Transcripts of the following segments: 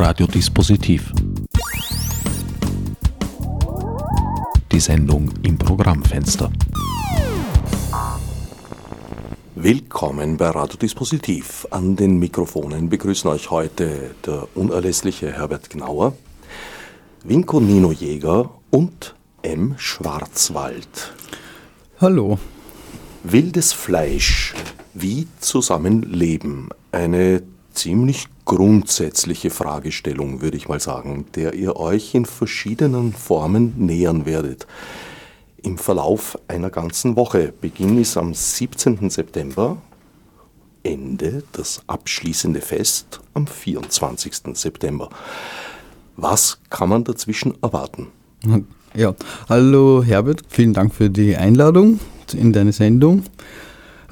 Radiodispositiv. Die Sendung im Programmfenster. Willkommen bei Radiodispositiv. An den Mikrofonen begrüßen euch heute der unerlässliche Herbert Gnauer, Winko Nino Jäger und M. Schwarzwald. Hallo. Wildes Fleisch, wie zusammenleben? Eine ziemlich grundsätzliche Fragestellung, würde ich mal sagen, der ihr euch in verschiedenen Formen nähern werdet. Im Verlauf einer ganzen Woche. Beginn ist am 17. September, Ende das abschließende Fest am 24. September. Was kann man dazwischen erwarten? Ja, hallo Herbert, vielen Dank für die Einladung in deine Sendung.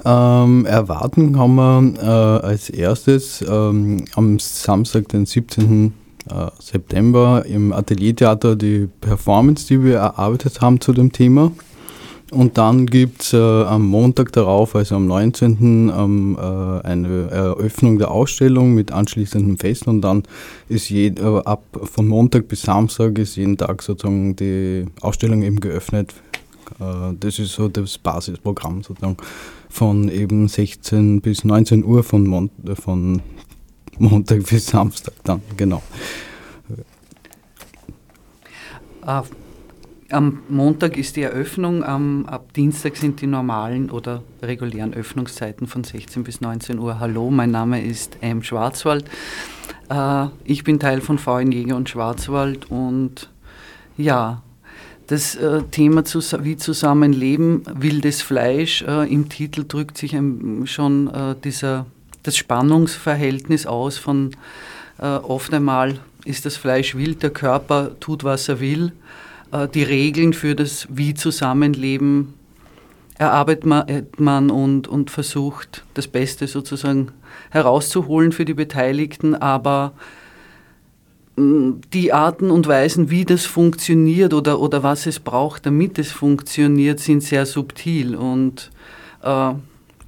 Ähm, erwarten kann man äh, als erstes ähm, am Samstag, den 17. Äh, September im Ateliertheater die Performance, die wir erarbeitet haben zu dem Thema. Und dann gibt es äh, am Montag darauf, also am 19. Ähm, äh, eine Eröffnung der Ausstellung mit anschließendem Fest und dann ist je, äh, ab von Montag bis Samstag ist jeden Tag sozusagen die Ausstellung eben geöffnet. Äh, das ist so das Basisprogramm sozusagen von eben 16 bis 19 Uhr von, Mon von Montag bis Samstag dann, genau. Uh, am Montag ist die Eröffnung, ab Dienstag sind die normalen oder regulären Öffnungszeiten von 16 bis 19 Uhr. Hallo, mein Name ist M. Schwarzwald. Uh, ich bin Teil von VN Jäger und Schwarzwald und ja, das äh, Thema wie Zusammenleben, wildes Fleisch, äh, im Titel drückt sich schon äh, dieser, das Spannungsverhältnis aus von oft einmal ist das Fleisch wild, der Körper tut, was er will. Die Regeln für das wie Zusammenleben erarbeitet man und, und versucht, das Beste sozusagen herauszuholen für die Beteiligten, aber die Arten und Weisen, wie das funktioniert oder, oder was es braucht, damit es funktioniert, sind sehr subtil. Und äh,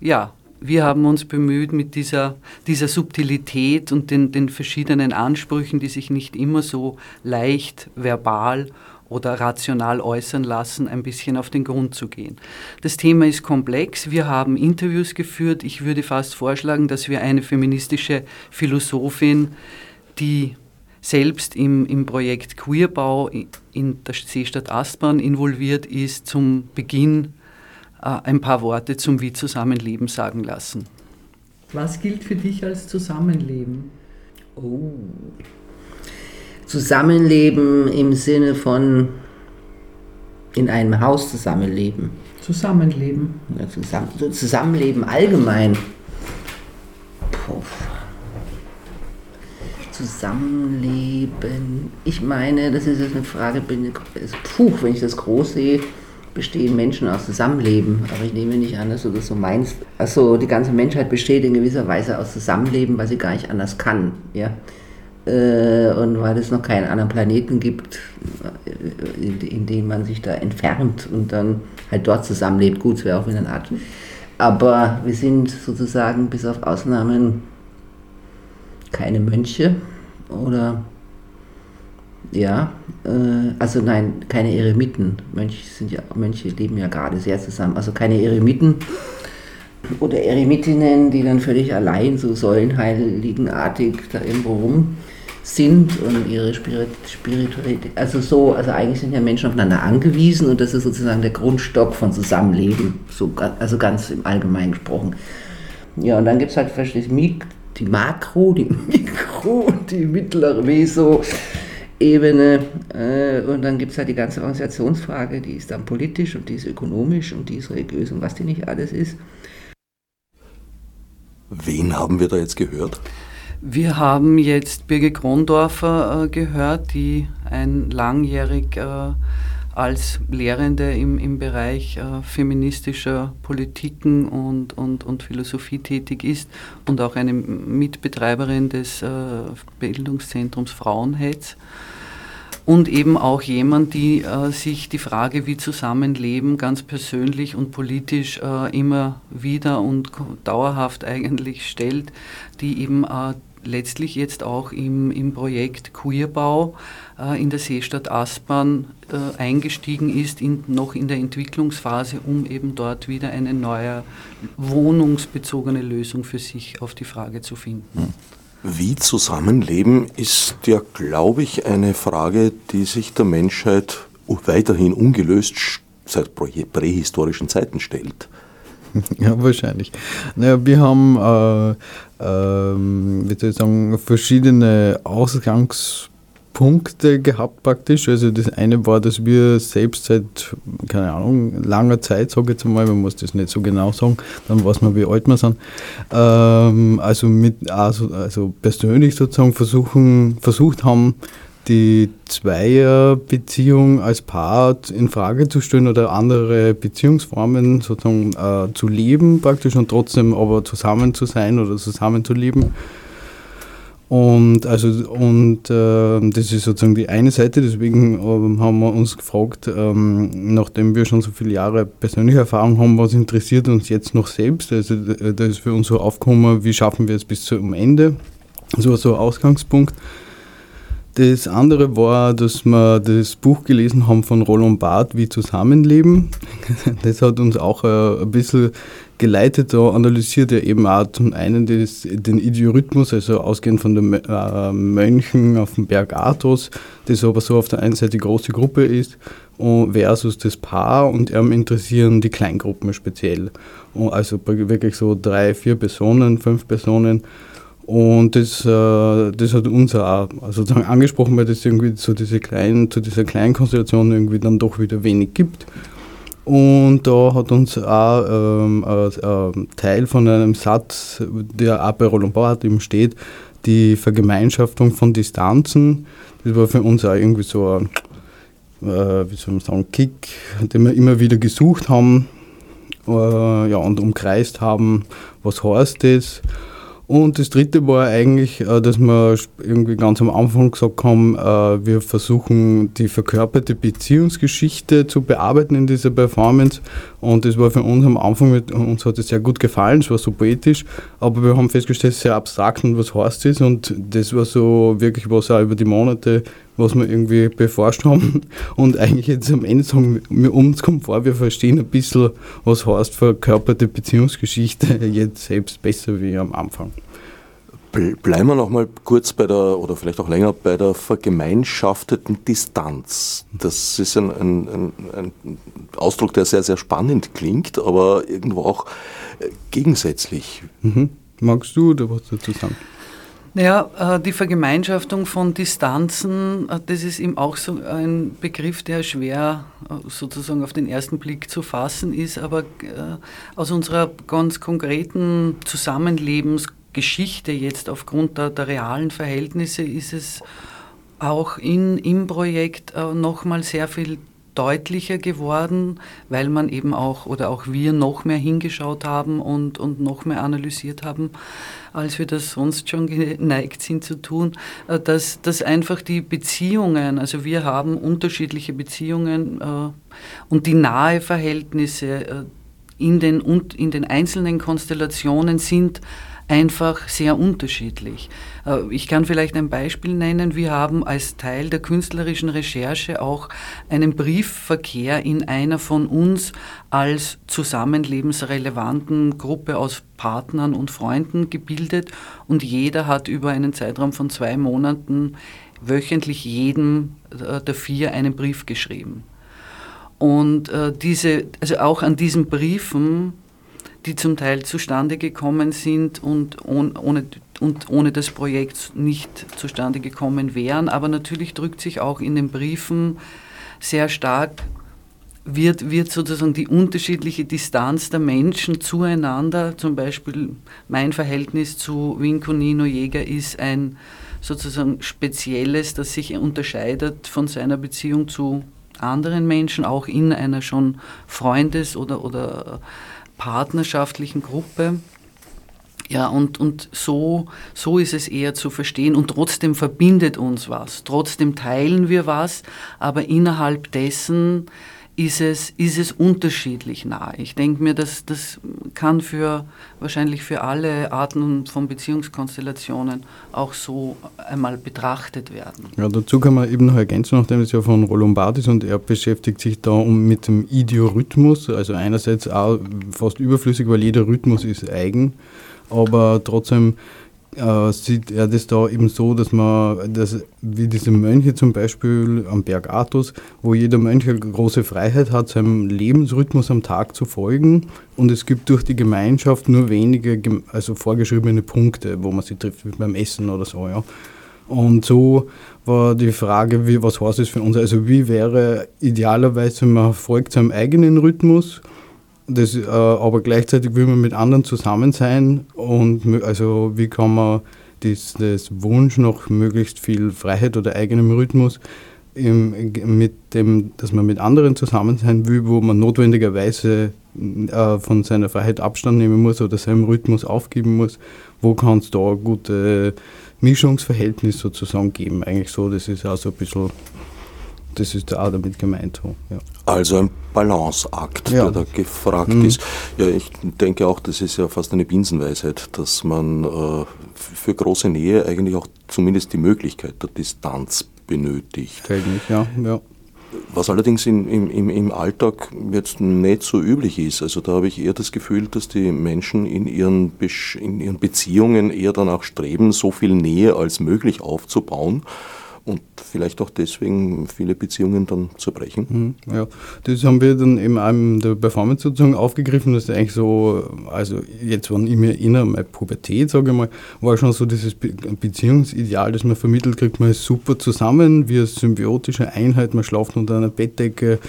ja, wir haben uns bemüht, mit dieser, dieser Subtilität und den, den verschiedenen Ansprüchen, die sich nicht immer so leicht verbal oder rational äußern lassen, ein bisschen auf den Grund zu gehen. Das Thema ist komplex. Wir haben Interviews geführt. Ich würde fast vorschlagen, dass wir eine feministische Philosophin, die selbst im, im Projekt Queerbau in der Seestadt Aspern involviert ist, zum Beginn äh, ein paar Worte zum Wie Zusammenleben sagen lassen. Was gilt für dich als Zusammenleben? Oh. Zusammenleben im Sinne von in einem Haus zusammenleben. Zusammenleben. Ja, zusammen, Zusammenleben allgemein. Puh. Zusammenleben. Ich meine, das ist jetzt eine Frage, puh, wenn ich das groß sehe, bestehen Menschen aus Zusammenleben. Aber ich nehme nicht an, dass du das so meinst. Also die ganze Menschheit besteht in gewisser Weise aus Zusammenleben, weil sie gar nicht anders kann. Ja? Äh, und weil es noch keinen anderen Planeten gibt, in, in dem man sich da entfernt und dann halt dort zusammenlebt. Gut, es wäre auch wieder eine Art. Aber wir sind sozusagen bis auf Ausnahmen keine Mönche oder ja, äh, also nein, keine Eremiten. Mönche sind ja, Mönche leben ja gerade sehr zusammen. Also keine Eremiten oder Eremitinnen, die dann völlig allein so säulenheiligenartig da irgendwo rum sind und ihre Spirit Spiritualität, also so, also eigentlich sind ja Menschen aufeinander angewiesen und das ist sozusagen der Grundstock von Zusammenleben, so, also ganz im Allgemeinen gesprochen. Ja, und dann gibt es halt verschiedene die Makro, die Mikro und die mittlere Meso-Ebene. Äh, und dann gibt es halt die ganze Organisationsfrage, die ist dann politisch und die ist ökonomisch und die ist religiös und was die nicht alles ist. Wen haben wir da jetzt gehört? Wir haben jetzt Birgit Krondorfer äh, gehört, die ein langjährig äh, als Lehrende im, im Bereich äh, feministischer Politiken und, und, und Philosophie tätig ist und auch eine Mitbetreiberin des äh, Bildungszentrums Frauenhetz. und eben auch jemand, die äh, sich die Frage, wie Zusammenleben ganz persönlich und politisch äh, immer wieder und dauerhaft eigentlich stellt, die eben äh, letztlich jetzt auch im, im Projekt Queerbau in der Seestadt Aspern äh, eingestiegen ist, in, noch in der Entwicklungsphase, um eben dort wieder eine neue wohnungsbezogene Lösung für sich auf die Frage zu finden. Hm. Wie Zusammenleben ist ja, glaube ich, eine Frage, die sich der Menschheit weiterhin ungelöst seit prähistorischen Zeiten stellt. Ja, wahrscheinlich. Naja, wir haben, äh, äh, wie soll ich sagen, verschiedene Ausgangs- Punkte gehabt praktisch. Also das eine war, dass wir selbst seit, keine Ahnung, langer Zeit, sage ich jetzt mal, man muss das nicht so genau sagen, dann weiß man, wie alt wir sind, ähm, also, mit, also, also persönlich sozusagen versuchen, versucht haben, die Zweierbeziehung als Paar in Frage zu stellen oder andere Beziehungsformen sozusagen äh, zu leben praktisch und trotzdem aber zusammen zu sein oder zusammen zu leben. Und, also, und äh, das ist sozusagen die eine Seite, deswegen äh, haben wir uns gefragt, ähm, nachdem wir schon so viele Jahre persönliche Erfahrung haben, was interessiert uns jetzt noch selbst? Also da ist für uns so aufgekommen, wie schaffen wir es bis zum Ende? So so ein Ausgangspunkt. Das andere war, dass wir das Buch gelesen haben von Roland Barth, Wie Zusammenleben. Das hat uns auch äh, ein bisschen geleitet, da analysiert er eben auch zum einen das, den Idiorhythmus, also ausgehend von den äh, Mönchen auf dem Berg Athos, das aber so auf der einen Seite die große Gruppe ist, versus das Paar und er interessieren die Kleingruppen speziell. Also wirklich so drei, vier Personen, fünf Personen. Und das, äh, das hat uns auch sozusagen angesprochen, weil das irgendwie so diese kleinen, zu dieser kleinen Konstellation irgendwie dann doch wieder wenig gibt. Und da hat uns auch ähm, ein Teil von einem Satz, der auch bei Roland Barth eben steht, die Vergemeinschaftung von Distanzen. Das war für uns auch irgendwie so ein, äh, wie soll man sagen, Kick, den wir immer wieder gesucht haben äh, ja, und umkreist haben, was heißt das. Und das dritte war eigentlich, äh, dass wir irgendwie ganz am Anfang gesagt haben, äh, wir versuchen die verkörperte Beziehungsgeschichte zu bearbeiten in dieser Performance. Und das war für uns am Anfang, uns hat es sehr gut gefallen, es war so poetisch, aber wir haben festgestellt, es ist sehr abstrakt und was heißt das? Und das war so wirklich was auch über die Monate was wir irgendwie beforscht haben. Und eigentlich jetzt am Ende sagen wir, uns kommt vor, wir verstehen ein bisschen, was heißt verkörperte Beziehungsgeschichte jetzt selbst besser wie am Anfang. Bleiben wir noch mal kurz bei der, oder vielleicht auch länger, bei der vergemeinschafteten Distanz. Das ist ein, ein, ein, ein Ausdruck, der sehr, sehr spannend klingt, aber irgendwo auch äh, gegensätzlich. Mhm. Magst du oder was dazu sagen? Naja, äh, die Vergemeinschaftung von Distanzen, äh, das ist eben auch so ein Begriff, der schwer sozusagen auf den ersten Blick zu fassen ist, aber aus unserer ganz konkreten Zusammenlebensgeschichte jetzt aufgrund der, der realen Verhältnisse ist es auch in, im Projekt nochmal sehr viel deutlicher geworden, weil man eben auch oder auch wir noch mehr hingeschaut haben und, und noch mehr analysiert haben, als wir das sonst schon geneigt sind zu tun, äh, dass, dass einfach die Beziehungen, also wir haben unterschiedliche Beziehungen äh, und die nahe Verhältnisse äh, in den, in den einzelnen Konstellationen sind einfach sehr unterschiedlich. Äh, ich kann vielleicht ein Beispiel nennen. Wir haben als Teil der künstlerischen Recherche auch einen Briefverkehr in einer von uns als zusammenlebensrelevanten Gruppe aus Partnern und Freunden gebildet und jeder hat über einen Zeitraum von zwei Monaten wöchentlich jedem äh, der vier einen Brief geschrieben. Und äh, diese, also auch an diesen Briefen die zum Teil zustande gekommen sind und ohne, und ohne das Projekt nicht zustande gekommen wären. Aber natürlich drückt sich auch in den Briefen sehr stark, wird, wird sozusagen die unterschiedliche Distanz der Menschen zueinander, zum Beispiel mein Verhältnis zu Vinconino Jäger ist ein sozusagen spezielles, das sich unterscheidet von seiner Beziehung zu anderen Menschen, auch in einer schon Freundes- oder, oder partnerschaftlichen Gruppe. Ja, und, und so, so ist es eher zu verstehen. Und trotzdem verbindet uns was, trotzdem teilen wir was, aber innerhalb dessen ist es, ist es unterschiedlich nah. Ich denke mir, dass das kann für wahrscheinlich für alle Arten von Beziehungskonstellationen auch so einmal betrachtet werden. Ja, dazu kann man eben noch ergänzen, nachdem es ja von Roland Barth ist und er beschäftigt sich da mit dem Idiorhythmus, also einerseits auch fast überflüssig, weil jeder Rhythmus ist eigen, aber trotzdem äh, sieht er das da eben so, dass man, dass, wie diese Mönche zum Beispiel am Berg Athos, wo jeder Mönch eine große Freiheit hat, seinem Lebensrhythmus am Tag zu folgen und es gibt durch die Gemeinschaft nur wenige also vorgeschriebene Punkte, wo man sich trifft, wie beim Essen oder so. Ja. Und so war die Frage, wie, was heißt das für uns? Also wie wäre idealerweise, man folgt seinem eigenen Rhythmus das, äh, aber gleichzeitig will man mit anderen zusammen sein und also wie kann man das, das Wunsch nach möglichst viel Freiheit oder eigenem Rhythmus im, mit dem, dass man mit anderen zusammen sein will, wo man notwendigerweise äh, von seiner Freiheit Abstand nehmen muss oder seinem Rhythmus aufgeben muss, wo kann es da ein gutes Mischungsverhältnis sozusagen geben? Eigentlich so, das ist auch so ein bisschen das ist auch damit gemeint. Ja. Also ein Balanceakt, ja. der da gefragt mhm. ist. Ja, ich denke auch, das ist ja fast eine Binsenweisheit, dass man äh, für große Nähe eigentlich auch zumindest die Möglichkeit der Distanz benötigt. Technisch, ja, ja. Was allerdings in, im, im Alltag jetzt nicht so üblich ist. Also da habe ich eher das Gefühl, dass die Menschen in ihren, in ihren Beziehungen eher danach streben, so viel Nähe als möglich aufzubauen und vielleicht auch deswegen viele Beziehungen dann zerbrechen. Mhm, ja, das haben wir dann in der Performance sozusagen aufgegriffen, dass eigentlich so, also jetzt, wenn ich mir erinnere, meine Pubertät, sage ich mal, war schon so dieses Beziehungsideal, das man vermittelt kriegt, man ist super zusammen, wir symbiotische Einheit, man schlaft unter einer Bettdecke,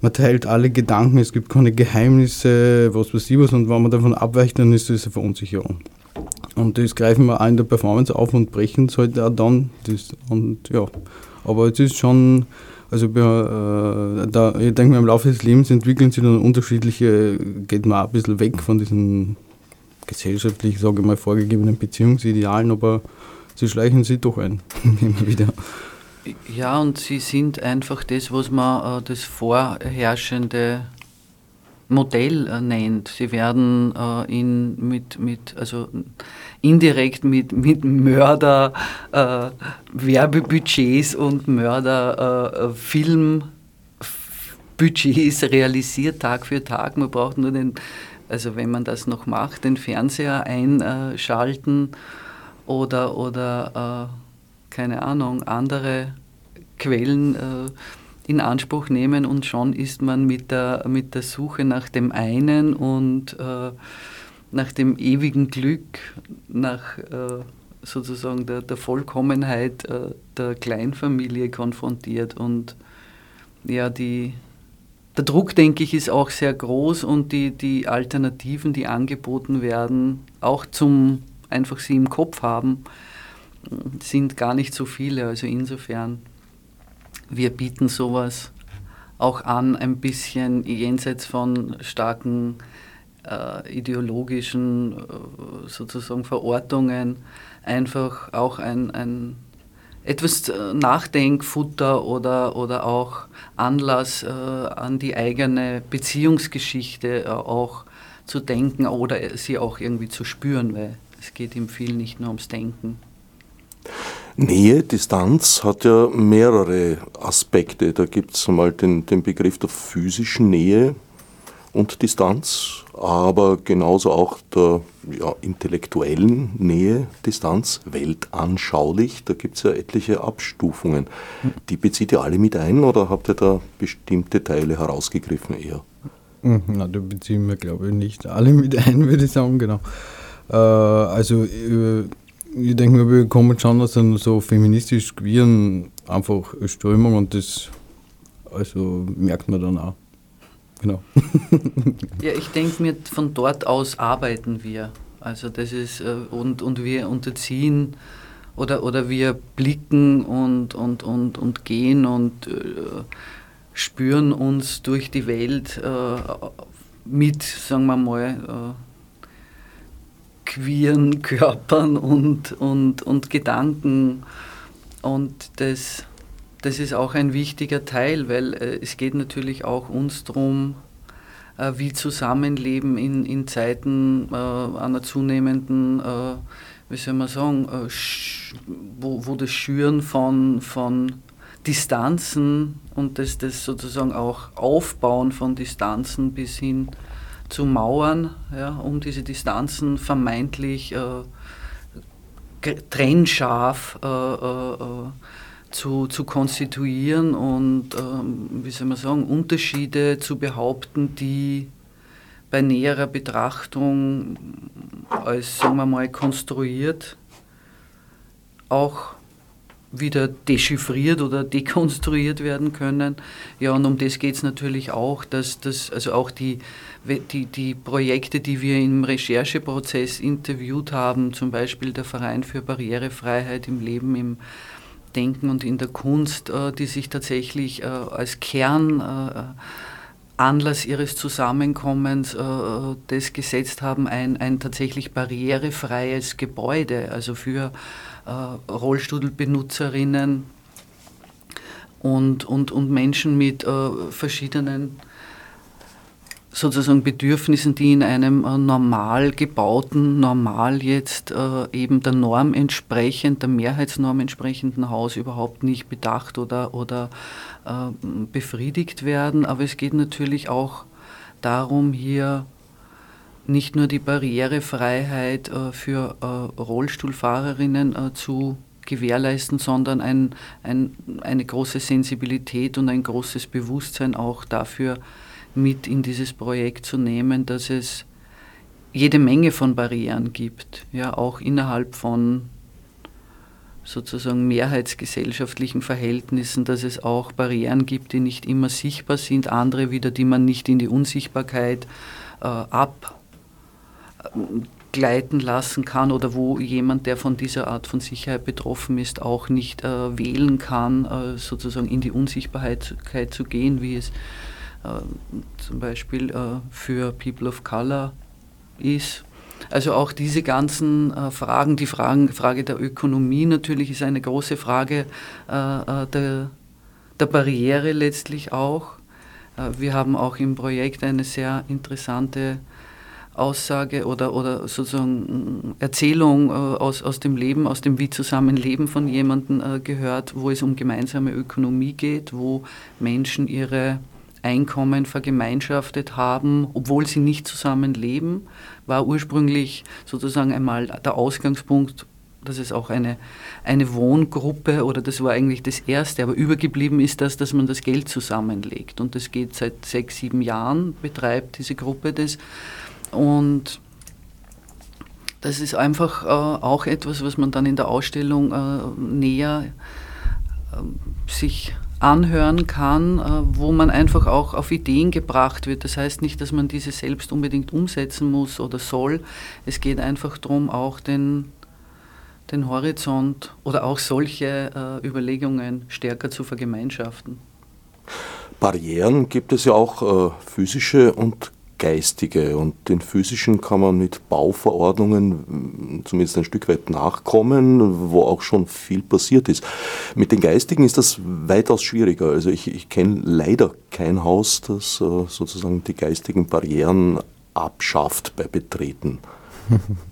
man teilt alle Gedanken, es gibt keine Geheimnisse, was weiß ich was, und wenn man davon abweicht, dann ist das eine Verunsicherung. Und das greifen wir auch in der Performance auf und brechen es halt auch dann. Das, und ja, aber es ist schon, also äh, da, ich denke mir, im Laufe des Lebens entwickeln sich dann unterschiedliche, geht man auch ein bisschen weg von diesen gesellschaftlich, sage ich mal, vorgegebenen Beziehungsidealen, aber sie schleichen sich doch ein, immer wieder. Ja, und sie sind einfach das, was man äh, das vorherrschende Modell nennt. Sie werden äh, in, mit, mit, also indirekt mit, mit Mörder äh, Werbebudgets und Mörder äh, realisiert Tag für Tag. Man braucht nur den, also wenn man das noch macht, den Fernseher einschalten oder, oder äh, keine Ahnung, andere Quellen äh, in Anspruch nehmen und schon ist man mit der, mit der Suche nach dem einen und äh, nach dem ewigen Glück, nach äh, sozusagen der, der Vollkommenheit äh, der Kleinfamilie konfrontiert. Und ja, die, der Druck, denke ich, ist auch sehr groß und die, die Alternativen, die angeboten werden, auch zum einfach sie im Kopf haben, sind gar nicht so viele. Also insofern wir bieten sowas auch an, ein bisschen jenseits von starken äh, ideologischen äh, sozusagen Verortungen, einfach auch ein, ein etwas äh, Nachdenkfutter oder, oder auch Anlass äh, an die eigene Beziehungsgeschichte äh, auch zu denken oder sie auch irgendwie zu spüren, weil es geht im viel nicht nur ums Denken. Nähe, Distanz hat ja mehrere Aspekte. Da gibt es einmal den, den Begriff der physischen Nähe und Distanz, aber genauso auch der ja, intellektuellen Nähe, Distanz, weltanschaulich. Da gibt es ja etliche Abstufungen. Die bezieht ihr alle mit ein oder habt ihr da bestimmte Teile herausgegriffen eher? Hm, na, da beziehen wir, glaube ich, nicht alle mit ein, würde ich sagen, genau. Äh, also äh, ich denke mir, wir kommen schon aus einer so feministisch-queeren einfach Strömung und das also merkt man dann auch. Genau. ja, ich denke mir, von dort aus arbeiten wir. Also das ist, äh, und, und wir unterziehen oder, oder wir blicken und, und, und, und gehen und äh, spüren uns durch die Welt äh, mit, sagen wir mal, äh, queeren Körpern und, und, und Gedanken. Und das, das ist auch ein wichtiger Teil, weil äh, es geht natürlich auch uns darum, äh, wie Zusammenleben in, in Zeiten äh, einer zunehmenden, wie soll man sagen, wo, wo das Schüren von, von Distanzen und das, das sozusagen auch Aufbauen von Distanzen bis hin zu Mauern, ja, um diese Distanzen vermeintlich äh, trennscharf äh, äh, äh, zu, zu konstituieren und, ähm, wie soll man sagen, Unterschiede zu behaupten, die bei näherer Betrachtung als, sagen wir mal, konstruiert auch wieder dechiffriert oder dekonstruiert werden können. Ja, und um das geht es natürlich auch, dass das, also auch die, die, die Projekte, die wir im Rechercheprozess interviewt haben, zum Beispiel der Verein für Barrierefreiheit im Leben, im Denken und in der Kunst, äh, die sich tatsächlich äh, als Kern äh, Anlass ihres Zusammenkommens das gesetzt haben, ein, ein tatsächlich barrierefreies Gebäude, also für Rollstuhlbenutzerinnen und, und, und Menschen mit verschiedenen sozusagen Bedürfnissen, die in einem äh, normal gebauten, normal jetzt äh, eben der Norm entsprechend, der Mehrheitsnorm entsprechenden Haus überhaupt nicht bedacht oder, oder äh, befriedigt werden. Aber es geht natürlich auch darum, hier nicht nur die Barrierefreiheit äh, für äh, Rollstuhlfahrerinnen äh, zu gewährleisten, sondern ein, ein, eine große Sensibilität und ein großes Bewusstsein auch dafür mit in dieses Projekt zu nehmen, dass es jede Menge von Barrieren gibt, ja auch innerhalb von sozusagen mehrheitsgesellschaftlichen Verhältnissen, dass es auch Barrieren gibt, die nicht immer sichtbar sind, andere wieder, die man nicht in die Unsichtbarkeit äh, ab gleiten lassen kann oder wo jemand, der von dieser Art von Sicherheit betroffen ist, auch nicht äh, wählen kann, äh, sozusagen in die Unsichtbarkeit zu gehen, wie es zum Beispiel äh, für People of Color ist. Also auch diese ganzen äh, Fragen, die Fragen, Frage der Ökonomie natürlich ist eine große Frage äh, der, der Barriere letztlich auch. wir haben auch im Projekt eine sehr interessante Aussage oder, oder sozusagen Erzählung äh, aus, aus dem Leben, aus dem wie Zusammenleben von jemandem äh, gehört, wo es um gemeinsame Ökonomie geht, wo Menschen ihre Einkommen vergemeinschaftet haben, obwohl sie nicht zusammenleben, war ursprünglich sozusagen einmal der Ausgangspunkt, dass es auch eine, eine Wohngruppe oder das war eigentlich das Erste, aber übergeblieben ist das, dass man das Geld zusammenlegt. Und das geht seit sechs, sieben Jahren, betreibt diese Gruppe das. Und das ist einfach äh, auch etwas, was man dann in der Ausstellung äh, näher äh, sich anhören kann, äh, wo man einfach auch auf Ideen gebracht wird. Das heißt nicht, dass man diese selbst unbedingt umsetzen muss oder soll. Es geht einfach darum, auch den, den Horizont oder auch solche äh, Überlegungen stärker zu vergemeinschaften. Barrieren gibt es ja auch äh, physische und geistige und den physischen kann man mit Bauverordnungen mm, zumindest ein Stück weit nachkommen, wo auch schon viel passiert ist. Mit den geistigen ist das weitaus schwieriger. Also ich, ich kenne leider kein Haus, das äh, sozusagen die geistigen Barrieren abschafft bei Betreten.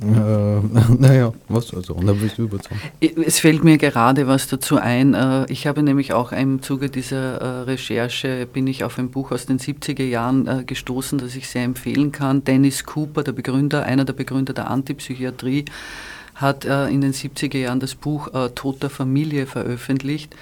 Äh, naja, was also, und dann willst du überzeugen. Es fällt mir gerade was dazu ein. Äh, ich habe nämlich auch im Zuge dieser äh, Recherche bin ich auf ein Buch aus den 70er Jahren äh, gestoßen, das ich sehr empfehlen kann. Dennis Cooper, der Begründer, einer der Begründer der Antipsychiatrie, hat in den 70er Jahren das Buch Tod der Familie veröffentlicht.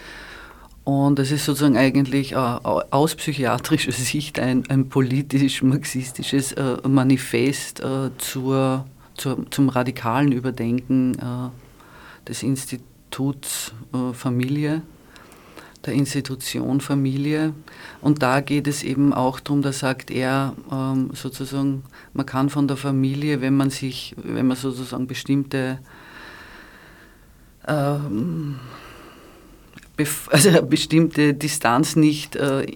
Und es ist sozusagen eigentlich aus psychiatrischer Sicht ein, ein politisch-marxistisches Manifest zur zur, zum radikalen Überdenken äh, des Instituts äh, Familie, der Institution Familie. Und da geht es eben auch darum, da sagt er ähm, sozusagen, man kann von der Familie, wenn man sich, wenn man sozusagen bestimmte ähm, also bestimmte Distanz nicht äh,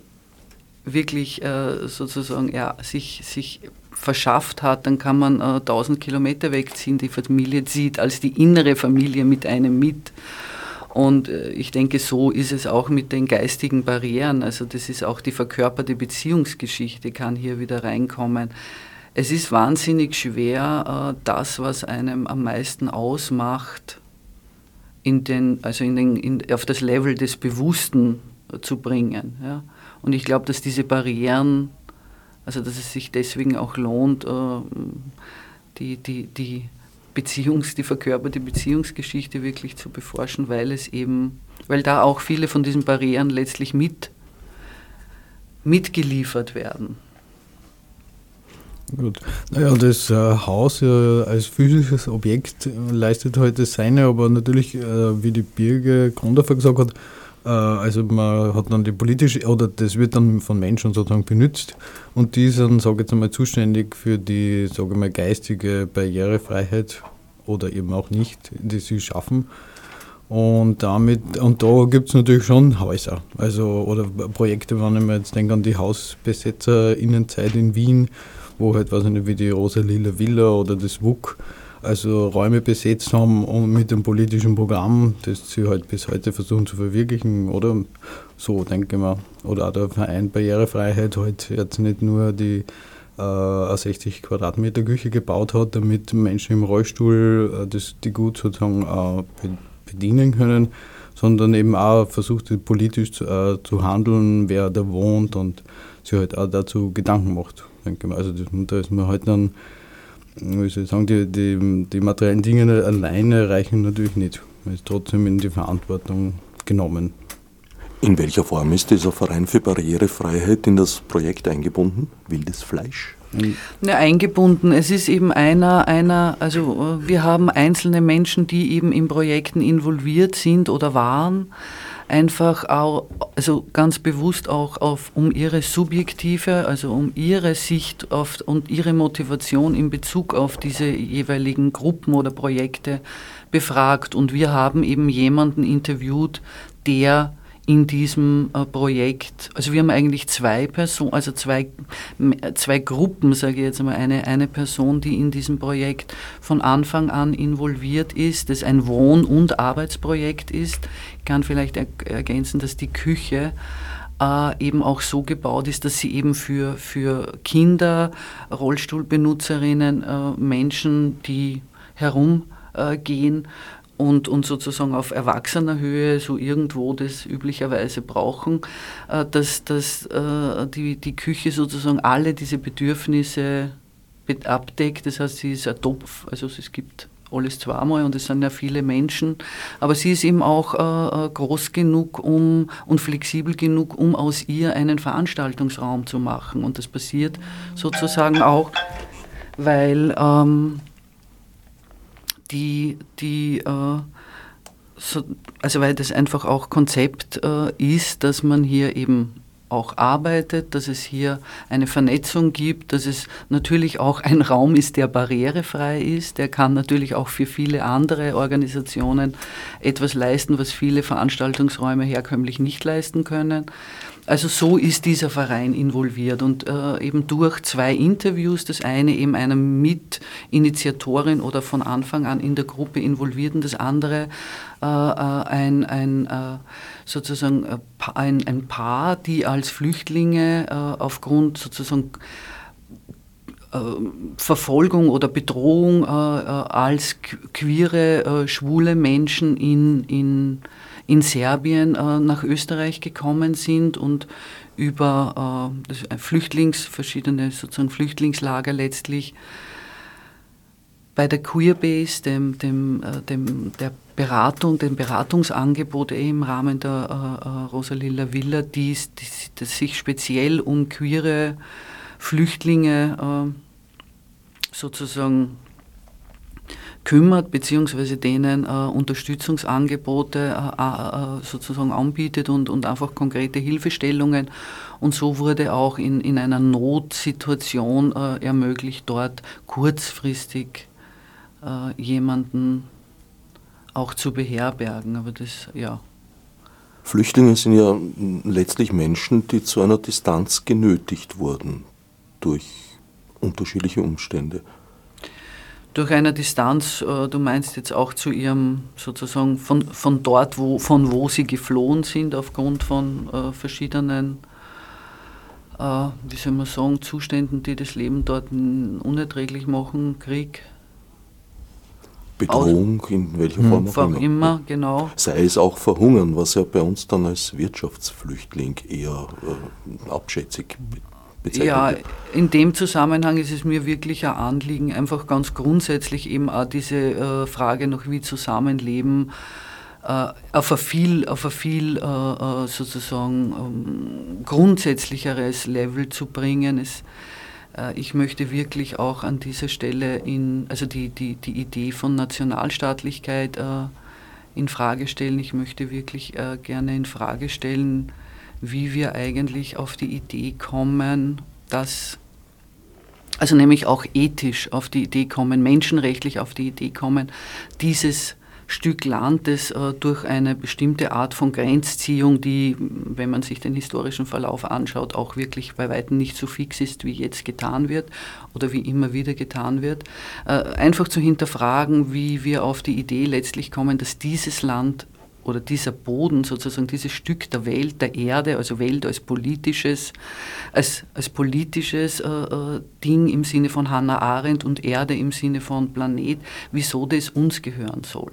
wirklich äh, sozusagen ja, sich, sich verschafft hat, dann kann man äh, 1000 Kilometer wegziehen, die Familie zieht als die innere Familie mit einem mit. Und äh, ich denke, so ist es auch mit den geistigen Barrieren. Also das ist auch die verkörperte Beziehungsgeschichte, kann hier wieder reinkommen. Es ist wahnsinnig schwer, äh, das, was einem am meisten ausmacht, in den, also in den, in, auf das Level des Bewussten zu bringen. Ja. Und ich glaube, dass diese Barrieren, also dass es sich deswegen auch lohnt, äh, die, die, die Beziehungs-, die verkörperte Beziehungsgeschichte wirklich zu beforschen, weil es eben, weil da auch viele von diesen Barrieren letztlich mit, mitgeliefert werden. Gut. Naja, das äh, Haus äh, als physisches Objekt leistet heute seine, aber natürlich, äh, wie die Birge Grundhofer gesagt hat, äh, also man hat dann die politische, oder das wird dann von Menschen sozusagen benutzt und die sind, sage ich jetzt einmal, zuständig für die, sage ich mal, geistige Barrierefreiheit oder eben auch nicht, die sie schaffen. Und damit, und da gibt es natürlich schon Häuser, also oder Projekte, wenn ich mir jetzt denke an die Hausbesetzerinnenzeit in Wien, wo halt, weiß ich nicht, wie die Rosa-Lila Villa oder das WUK, also Räume besetzt haben und mit dem politischen Programm, das sie halt bis heute versuchen zu verwirklichen, oder so, denke ich mal. Oder auch der Verein Barrierefreiheit halt jetzt nicht nur die äh, eine 60 Quadratmeter Küche gebaut hat, damit Menschen im Rollstuhl äh, das, die gut sozusagen äh, bedienen können, sondern eben auch versucht politisch zu, äh, zu handeln, wer da wohnt und sich halt auch dazu Gedanken macht. Denke ich mal. Also das, da ist man halt dann wie soll ich sagen, die, die, die materiellen Dinge alleine reichen natürlich nicht. Man ist trotzdem in die Verantwortung genommen. In welcher Form ist dieser Verein für Barrierefreiheit in das Projekt eingebunden? Wildes Fleisch? Ja, eingebunden. Es ist eben einer, einer, also wir haben einzelne Menschen, die eben in Projekten involviert sind oder waren einfach auch, also ganz bewusst auch auf, um ihre subjektive, also um ihre Sicht auf, und ihre Motivation in Bezug auf diese jeweiligen Gruppen oder Projekte befragt. Und wir haben eben jemanden interviewt, der in diesem äh, Projekt, also wir haben eigentlich zwei Personen, also zwei, zwei Gruppen, sage ich jetzt mal, eine, eine Person, die in diesem Projekt von Anfang an involviert ist, das ein Wohn- und Arbeitsprojekt ist. Ich kann vielleicht ergänzen, dass die Küche äh, eben auch so gebaut ist, dass sie eben für, für Kinder, Rollstuhlbenutzerinnen, äh, Menschen, die herumgehen, und, und sozusagen auf erwachsener Höhe so irgendwo das üblicherweise brauchen, äh, dass, dass äh, die, die Küche sozusagen alle diese Bedürfnisse abdeckt. Das heißt, sie ist ein Topf, also es gibt alles zweimal und es sind ja viele Menschen, aber sie ist eben auch äh, groß genug um, und flexibel genug, um aus ihr einen Veranstaltungsraum zu machen. Und das passiert sozusagen auch, weil ähm, die, die äh, so, also weil das einfach auch Konzept äh, ist, dass man hier eben auch arbeitet, dass es hier eine Vernetzung gibt, dass es natürlich auch ein Raum ist, der barrierefrei ist. Der kann natürlich auch für viele andere Organisationen etwas leisten, was viele Veranstaltungsräume herkömmlich nicht leisten können. Also so ist dieser Verein involviert. Und äh, eben durch zwei Interviews, das eine eben einer Mitinitiatorin oder von Anfang an in der Gruppe involvierten, das andere äh, äh ein, ein äh, sozusagen äh, ein, ein Paar, die als Flüchtlinge äh, aufgrund sozusagen Verfolgung oder Bedrohung als queere, schwule Menschen in, in in Serbien äh, nach Österreich gekommen sind und über äh, Flüchtlings, verschiedene sozusagen Flüchtlingslager letztlich bei der Queerbase, dem, dem, äh, dem, der Beratung, dem Beratungsangebot eh im Rahmen der äh, Rosalila Villa, die, die, die, sich speziell um queere Flüchtlinge äh, sozusagen kümmert, beziehungsweise denen äh, Unterstützungsangebote äh, äh, sozusagen anbietet und, und einfach konkrete Hilfestellungen. Und so wurde auch in, in einer Notsituation äh, ermöglicht, dort kurzfristig äh, jemanden auch zu beherbergen. Aber das, ja. Flüchtlinge sind ja letztlich Menschen, die zu einer Distanz genötigt wurden durch unterschiedliche Umstände? Durch eine Distanz, äh, du meinst jetzt auch zu ihrem, sozusagen von, von dort, wo, von wo sie geflohen sind, aufgrund von äh, verschiedenen, äh, wie soll man sagen, Zuständen, die das Leben dort unerträglich machen, Krieg, Bedrohung, in welcher Form auch immer. immer. genau. Sei es auch Verhungern, was ja bei uns dann als Wirtschaftsflüchtling eher abschätzig bezeichnet ja, wird. in dem Zusammenhang ist es mir wirklich ein Anliegen, einfach ganz grundsätzlich eben auch diese äh, Frage noch wie Zusammenleben äh, auf ein viel, auf ein viel äh, sozusagen ähm, grundsätzlicheres Level zu bringen. Es, ich möchte wirklich auch an dieser Stelle in, also die, die, die Idee von Nationalstaatlichkeit in Frage stellen. Ich möchte wirklich gerne in Frage stellen, wie wir eigentlich auf die Idee kommen, dass, also nämlich auch ethisch auf die Idee kommen, menschenrechtlich auf die Idee kommen, dieses Stück Land, das äh, durch eine bestimmte Art von Grenzziehung, die, wenn man sich den historischen Verlauf anschaut, auch wirklich bei weitem nicht so fix ist, wie jetzt getan wird oder wie immer wieder getan wird, äh, einfach zu hinterfragen, wie wir auf die Idee letztlich kommen, dass dieses Land oder dieser Boden, sozusagen dieses Stück der Welt, der Erde, also Welt als politisches, als, als politisches äh, äh Ding im Sinne von Hannah Arendt und Erde im Sinne von Planet, wieso das uns gehören soll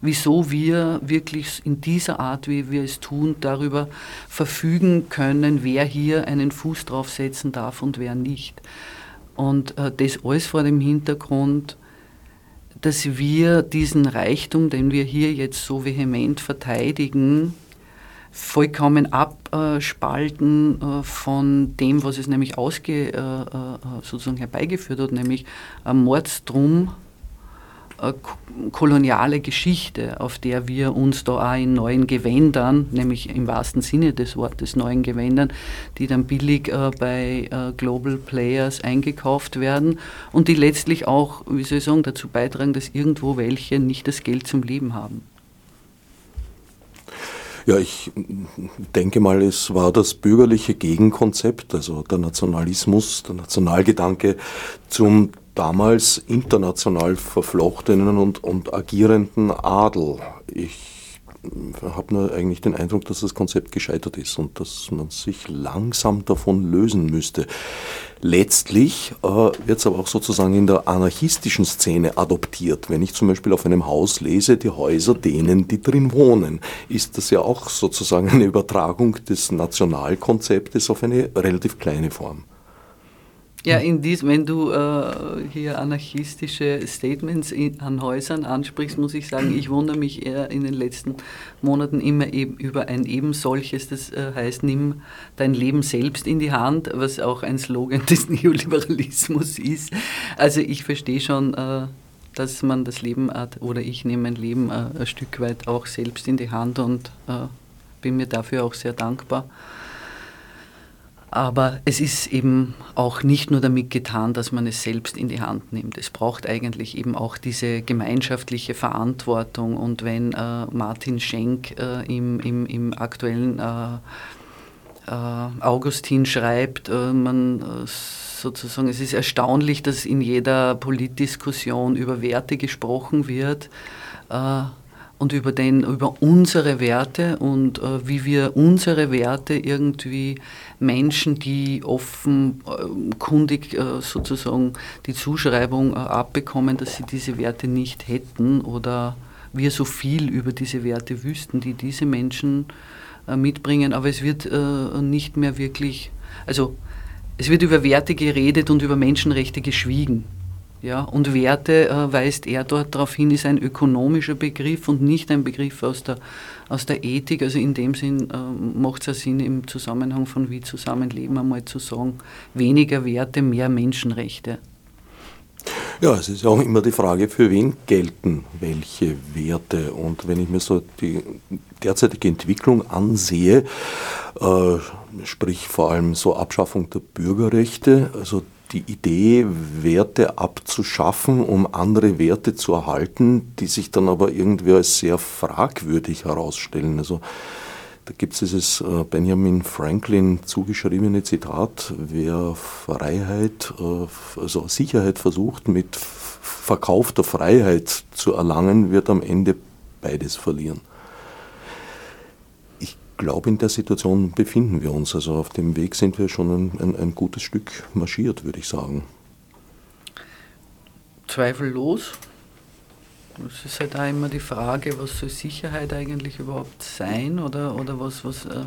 wieso wir wirklich in dieser Art, wie wir es tun, darüber verfügen können, wer hier einen Fuß drauf setzen darf und wer nicht. Und äh, das alles vor dem Hintergrund, dass wir diesen Reichtum, den wir hier jetzt so vehement verteidigen, vollkommen abspalten äh, von dem, was es nämlich ausge, äh, äh sozusagen herbeigeführt hat, nämlich ein Mordstrom koloniale Geschichte, auf der wir uns da auch in neuen Gewändern, nämlich im wahrsten Sinne des Wortes neuen Gewändern, die dann billig äh, bei äh, Global Players eingekauft werden und die letztlich auch, wie soll ich sagen, dazu beitragen, dass irgendwo welche nicht das Geld zum Leben haben. Ja, ich denke mal, es war das bürgerliche Gegenkonzept, also der Nationalismus, der Nationalgedanke zum damals international verflochtenen und, und agierenden Adel. Ich habe nur eigentlich den Eindruck, dass das Konzept gescheitert ist und dass man sich langsam davon lösen müsste. Letztlich äh, wird es aber auch sozusagen in der anarchistischen Szene adoptiert. Wenn ich zum Beispiel auf einem Haus lese, die Häuser denen, die drin wohnen, ist das ja auch sozusagen eine Übertragung des Nationalkonzeptes auf eine relativ kleine Form. Ja, in dies, wenn du äh, hier anarchistische Statements in, an Häusern ansprichst, muss ich sagen, ich wundere mich eher in den letzten Monaten immer eben über ein eben solches, das äh, heißt, nimm dein Leben selbst in die Hand, was auch ein Slogan des Neoliberalismus ist. Also ich verstehe schon, äh, dass man das Leben hat, oder ich nehme mein Leben äh, ein Stück weit auch selbst in die Hand und äh, bin mir dafür auch sehr dankbar. Aber es ist eben auch nicht nur damit getan, dass man es selbst in die Hand nimmt. Es braucht eigentlich eben auch diese gemeinschaftliche Verantwortung. Und wenn äh, Martin Schenk äh, im, im, im, aktuellen äh, äh Augustin schreibt, äh, man äh, sozusagen, es ist erstaunlich, dass in jeder Politdiskussion über Werte gesprochen wird und über, den, über unsere Werte und äh, wie wir unsere Werte irgendwie Menschen, die offenkundig äh, sozusagen die Zuschreibung äh, abbekommen, dass sie diese Werte nicht hätten oder wir so viel über diese Werte wüssten, die diese Menschen äh, mitbringen, aber es wird äh, nicht mehr wirklich, also es wird über Werte geredet und über Menschenrechte geschwiegen. Ja, und Werte äh, weist er dort darauf hin, ist ein ökonomischer Begriff und nicht ein Begriff aus der, aus der Ethik. Also in dem Sinn äh, macht es ja Sinn, im Zusammenhang von wie Zusammenleben einmal zu sagen, weniger Werte, mehr Menschenrechte. Ja, es ist auch immer die Frage, für wen gelten welche Werte. Und wenn ich mir so die derzeitige Entwicklung ansehe, äh, sprich vor allem so Abschaffung der Bürgerrechte, also die Idee, Werte abzuschaffen, um andere Werte zu erhalten, die sich dann aber irgendwie als sehr fragwürdig herausstellen. Also Da gibt es dieses äh, Benjamin Franklin zugeschriebene Zitat, wer Freiheit, äh, also Sicherheit versucht, mit verkaufter Freiheit zu erlangen, wird am Ende beides verlieren. Glaube, in der Situation befinden wir uns. Also auf dem Weg sind wir schon ein, ein, ein gutes Stück marschiert, würde ich sagen. Zweifellos. Es ist halt auch immer die Frage, was soll Sicherheit eigentlich überhaupt sein oder, oder was, was, äh,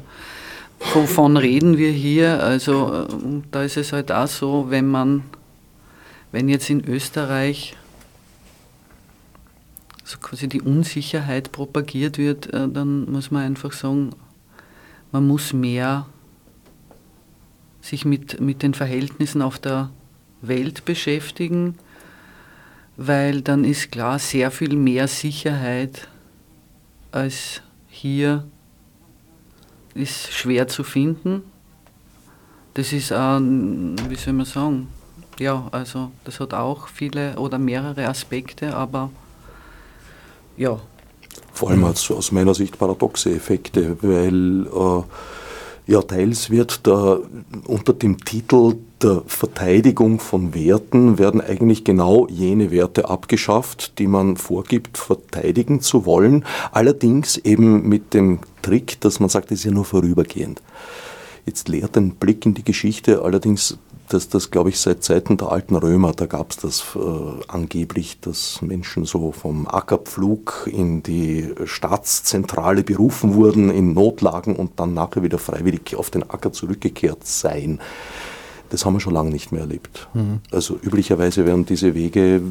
wovon reden wir hier? Also äh, da ist es halt auch so, wenn man, wenn jetzt in Österreich so quasi die Unsicherheit propagiert wird, äh, dann muss man einfach sagen, man muss mehr sich mit, mit den Verhältnissen auf der Welt beschäftigen weil dann ist klar sehr viel mehr Sicherheit als hier ist schwer zu finden. Das ist auch, wie soll man sagen, ja, also das hat auch viele oder mehrere Aspekte, aber ja. Vor allem hat aus meiner Sicht paradoxe Effekte, weil äh, ja, teils wird da unter dem Titel der Verteidigung von Werten werden eigentlich genau jene Werte abgeschafft, die man vorgibt, verteidigen zu wollen. Allerdings eben mit dem Trick, dass man sagt, es ist ja nur vorübergehend. Jetzt lehrt ein Blick in die Geschichte allerdings dass das, glaube ich, seit Zeiten der alten Römer, da gab es das äh, angeblich, dass Menschen so vom Ackerpflug in die Staatszentrale berufen wurden in Notlagen und dann nachher wieder freiwillig auf den Acker zurückgekehrt seien. Das haben wir schon lange nicht mehr erlebt. Mhm. Also üblicherweise werden diese Wege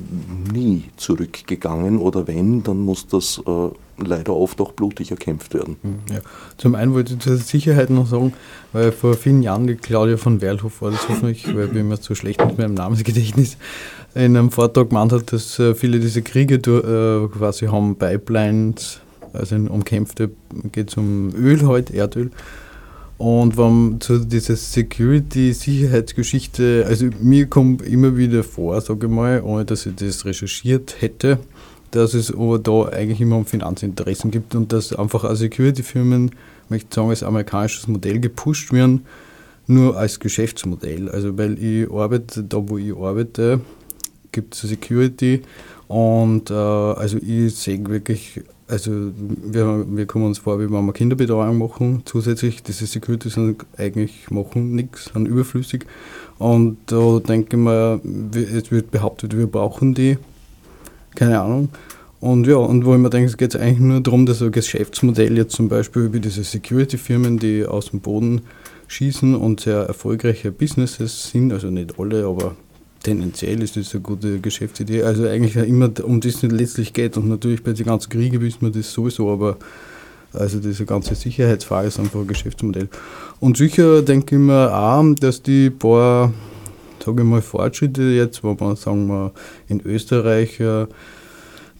nie zurückgegangen oder wenn, dann muss das äh, leider oft auch blutig erkämpft werden. Mhm, ja. Zum einen wollte ich zur Sicherheit noch sagen, weil vor vielen Jahren die Claudia von Werlhof war das hoffentlich, weil ich bin mir zu schlecht mit meinem Namensgedächtnis, in einem Vortrag gemeint hat, dass äh, viele dieser Kriege äh, quasi haben Pipelines, also umkämpfte, geht es um Öl halt, Erdöl und wenn zu dieser Security-Sicherheitsgeschichte, also mir kommt immer wieder vor, sage ich mal, ohne dass ich das recherchiert hätte, dass es aber da eigentlich immer um Finanzinteressen gibt und dass einfach als Security-Firmen, möchte ich sagen, als amerikanisches Modell gepusht werden, nur als Geschäftsmodell. Also weil ich arbeite, da wo ich arbeite, gibt es Security und äh, also ich sehe wirklich also wir, wir kommen uns vor, wie wenn wir Kinderbetreuung machen, zusätzlich diese Security sind eigentlich machen nichts, sind überflüssig. Und da denke ich mir, es wird behauptet, wir brauchen die, keine Ahnung. Und ja, und wo ich mir denke, es geht eigentlich nur darum, dass ein Geschäftsmodell jetzt zum Beispiel wie diese Security-Firmen, die aus dem Boden schießen und sehr erfolgreiche Businesses sind, also nicht alle, aber tendenziell ist das eine gute Geschäftsidee. Also eigentlich immer um das es letztlich geht. Und natürlich bei den ganzen Kriegen wissen wir das sowieso, aber also diese ganze Sicherheitsfrage ist einfach ein Geschäftsmodell. Und sicher denke ich mir auch, dass die paar, sage ich mal, Fortschritte jetzt, wo man sagen wir in Österreich äh,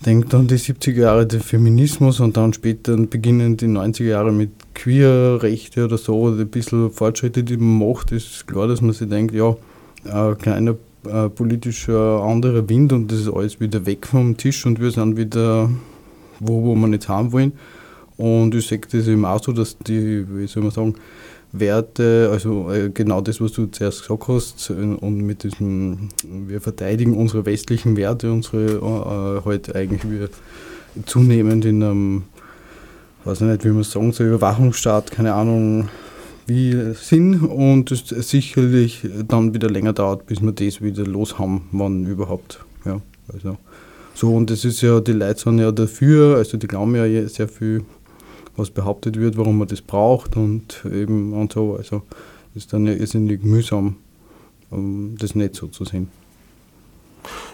denkt an die 70er Jahre des Feminismus und dann später beginnen die 90er Jahre mit Queerrechte oder so, oder ein bisschen Fortschritte, die man macht, ist klar, dass man sich denkt, ja, ein kleiner äh, politisch äh, anderer Wind und das ist alles wieder weg vom Tisch und wir sind wieder wo, wo wir nicht haben wollen. Und ich sehe das eben auch so, dass die, wie soll man sagen, Werte, also äh, genau das, was du zuerst gesagt hast, und mit diesem, wir verteidigen unsere westlichen Werte, unsere äh, halt eigentlich wir zunehmend in einem, weiß nicht, wie man sagen soll, Überwachungsstaat, keine Ahnung, wie sind und es sicherlich dann wieder länger dauert, bis wir das wieder los haben, wann überhaupt. Ja, also so und das ist ja, die Leute sind ja dafür, also die glauben ja sehr viel, was behauptet wird, warum man das braucht und eben und so. Also ist dann ja irrsinnig mühsam, das nicht so zu sehen.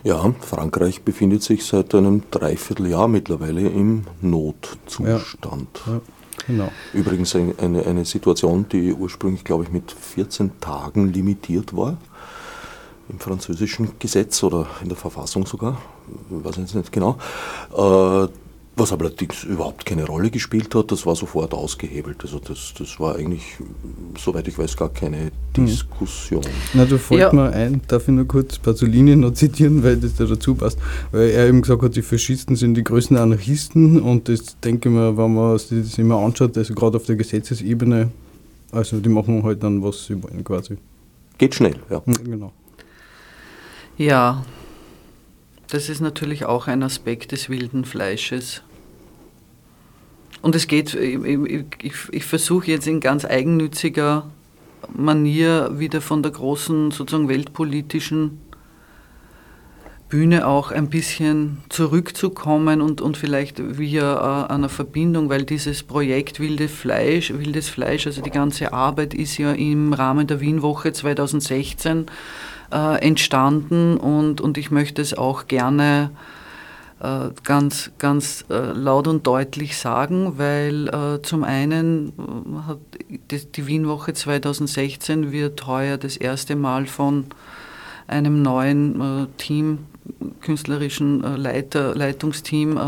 Ja, Frankreich befindet sich seit einem Dreivierteljahr mittlerweile im Notzustand. Ja, ja. Genau. Übrigens eine, eine Situation, die ursprünglich, glaube ich, mit 14 Tagen limitiert war. Im französischen Gesetz oder in der Verfassung sogar, weiß ich jetzt nicht genau. Was aber allerdings überhaupt keine Rolle gespielt hat, das war sofort ausgehebelt. Also das, das war eigentlich, soweit ich weiß, gar keine. Diskussion. Na, da fällt ja. mir ein, darf ich nur kurz Pasolini noch zitieren, weil das da dazu passt. Weil er eben gesagt hat, die Faschisten sind die größten Anarchisten und das denke ich mir, wenn man sich das immer anschaut, also gerade auf der Gesetzesebene, also die machen halt dann, was sie wollen quasi. Geht schnell, ja. Genau. Ja, das ist natürlich auch ein Aspekt des wilden Fleisches. Und es geht, ich, ich, ich versuche jetzt in ganz eigennütziger Manier wieder von der großen sozusagen weltpolitischen Bühne auch ein bisschen zurückzukommen und, und vielleicht via äh, einer Verbindung, weil dieses Projekt Wilde Fleisch, Wildes Fleisch, also die ganze Arbeit ist ja im Rahmen der Wienwoche 2016 äh, entstanden und, und ich möchte es auch gerne äh, ganz, ganz äh, laut und deutlich sagen, weil äh, zum einen äh, hat die, Wienwoche 2016 wird heuer das erste Mal von einem neuen äh, Team, künstlerischen Leiter, Leitungsteam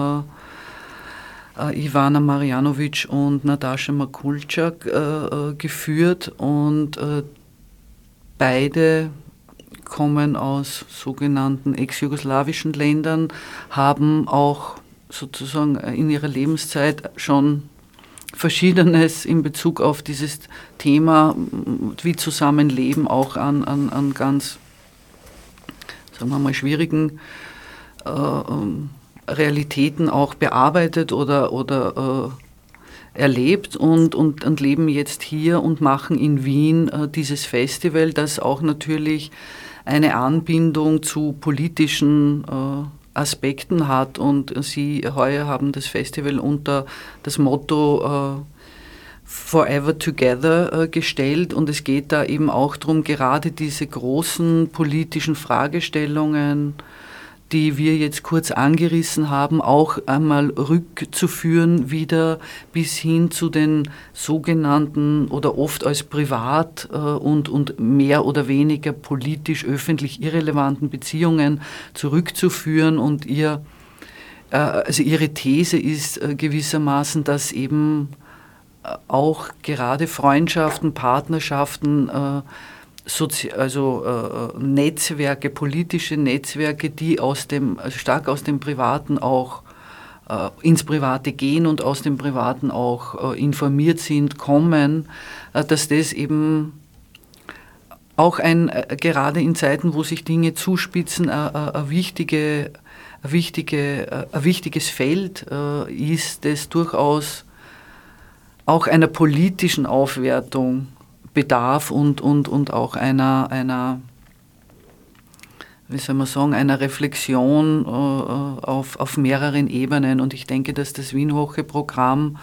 Ivana Marjanovic und Natascha Makulczak geführt und beide kommen aus sogenannten ex-jugoslawischen Ländern, haben auch sozusagen in ihrer Lebenszeit schon Verschiedenes in Bezug auf dieses Thema, wie Zusammenleben auch an, an, an ganz, sagen wir mal, schwierigen äh, ähm, Realitäten auch bearbeitet oder, oder äh, erlebt und, und, und leben jetzt hier und machen in Wien äh, dieses Festival, das auch natürlich eine Anbindung zu politischen äh, Aspekten hat. Und Sie heuer haben das Festival unter das Motto äh, Forever Together äh, gestellt und es geht da eben auch darum, gerade diese großen politischen Fragestellungen die wir jetzt kurz angerissen haben, auch einmal rückzuführen wieder bis hin zu den sogenannten oder oft als privat äh, und, und mehr oder weniger politisch öffentlich irrelevanten Beziehungen zurückzuführen. Und ihr, äh, also ihre These ist äh, gewissermaßen, dass eben auch gerade Freundschaften, Partnerschaften, Sozi also äh, Netzwerke, politische Netzwerke, die aus dem, also stark aus dem Privaten auch äh, ins Private gehen und aus dem Privaten auch äh, informiert sind, kommen, äh, dass das eben auch ein, äh, gerade in Zeiten, wo sich Dinge zuspitzen, ein wichtige, wichtige, wichtiges Feld äh, ist, das durchaus auch einer politischen Aufwertung bedarf und, und, und auch einer, einer, wie soll man sagen, einer Reflexion äh, auf, auf mehreren Ebenen. Und ich denke, dass das Wienwoche-Programm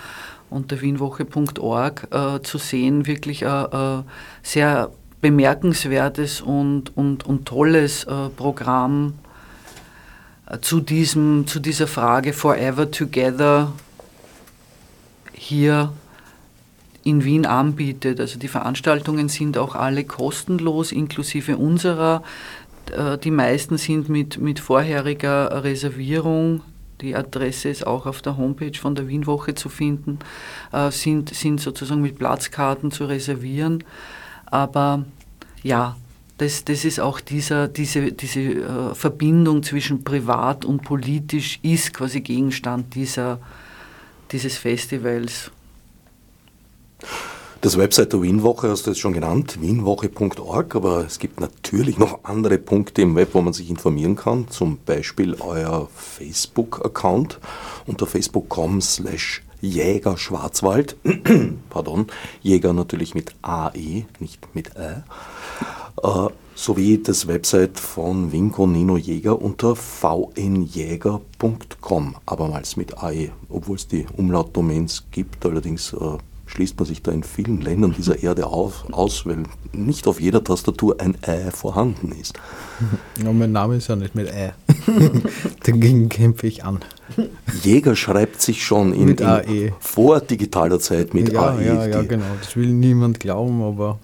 unter wienwoche.org äh, zu sehen wirklich ein äh, sehr bemerkenswertes und, und, und tolles äh, Programm äh, zu, diesem, zu dieser Frage Forever Together hier in Wien anbietet. Also die Veranstaltungen sind auch alle kostenlos, inklusive unserer. Äh, die meisten sind mit, mit vorheriger Reservierung die Adresse ist auch auf der Homepage von der Wienwoche zu finden, äh, sind, sind sozusagen mit Platzkarten zu reservieren. Aber ja, das, das ist auch dieser, diese, diese äh, Verbindung zwischen privat und politisch ist quasi Gegenstand dieser, dieses Festivals. Das Website der Wienwoche hast du jetzt schon genannt, wienwoche.org, aber es gibt natürlich noch andere Punkte im Web, wo man sich informieren kann, zum Beispiel euer Facebook-Account unter facebook.com slash Jäger Schwarzwald, pardon, Jäger natürlich mit AE, nicht mit Ä, äh, sowie das Website von Winko Nino Jäger unter vnjäger.com, abermals mit AE, obwohl es die Umlautdomains gibt, allerdings äh, schließt man sich da in vielen Ländern dieser Erde auf, aus, weil nicht auf jeder Tastatur ein Ä vorhanden ist. Ja, mein Name ist ja nicht mit Ä. Dagegen kämpfe ich an. Jäger schreibt sich schon in, mit in vor digitaler Zeit mit ja, AE. Ja, ja, genau. Das will niemand glauben, aber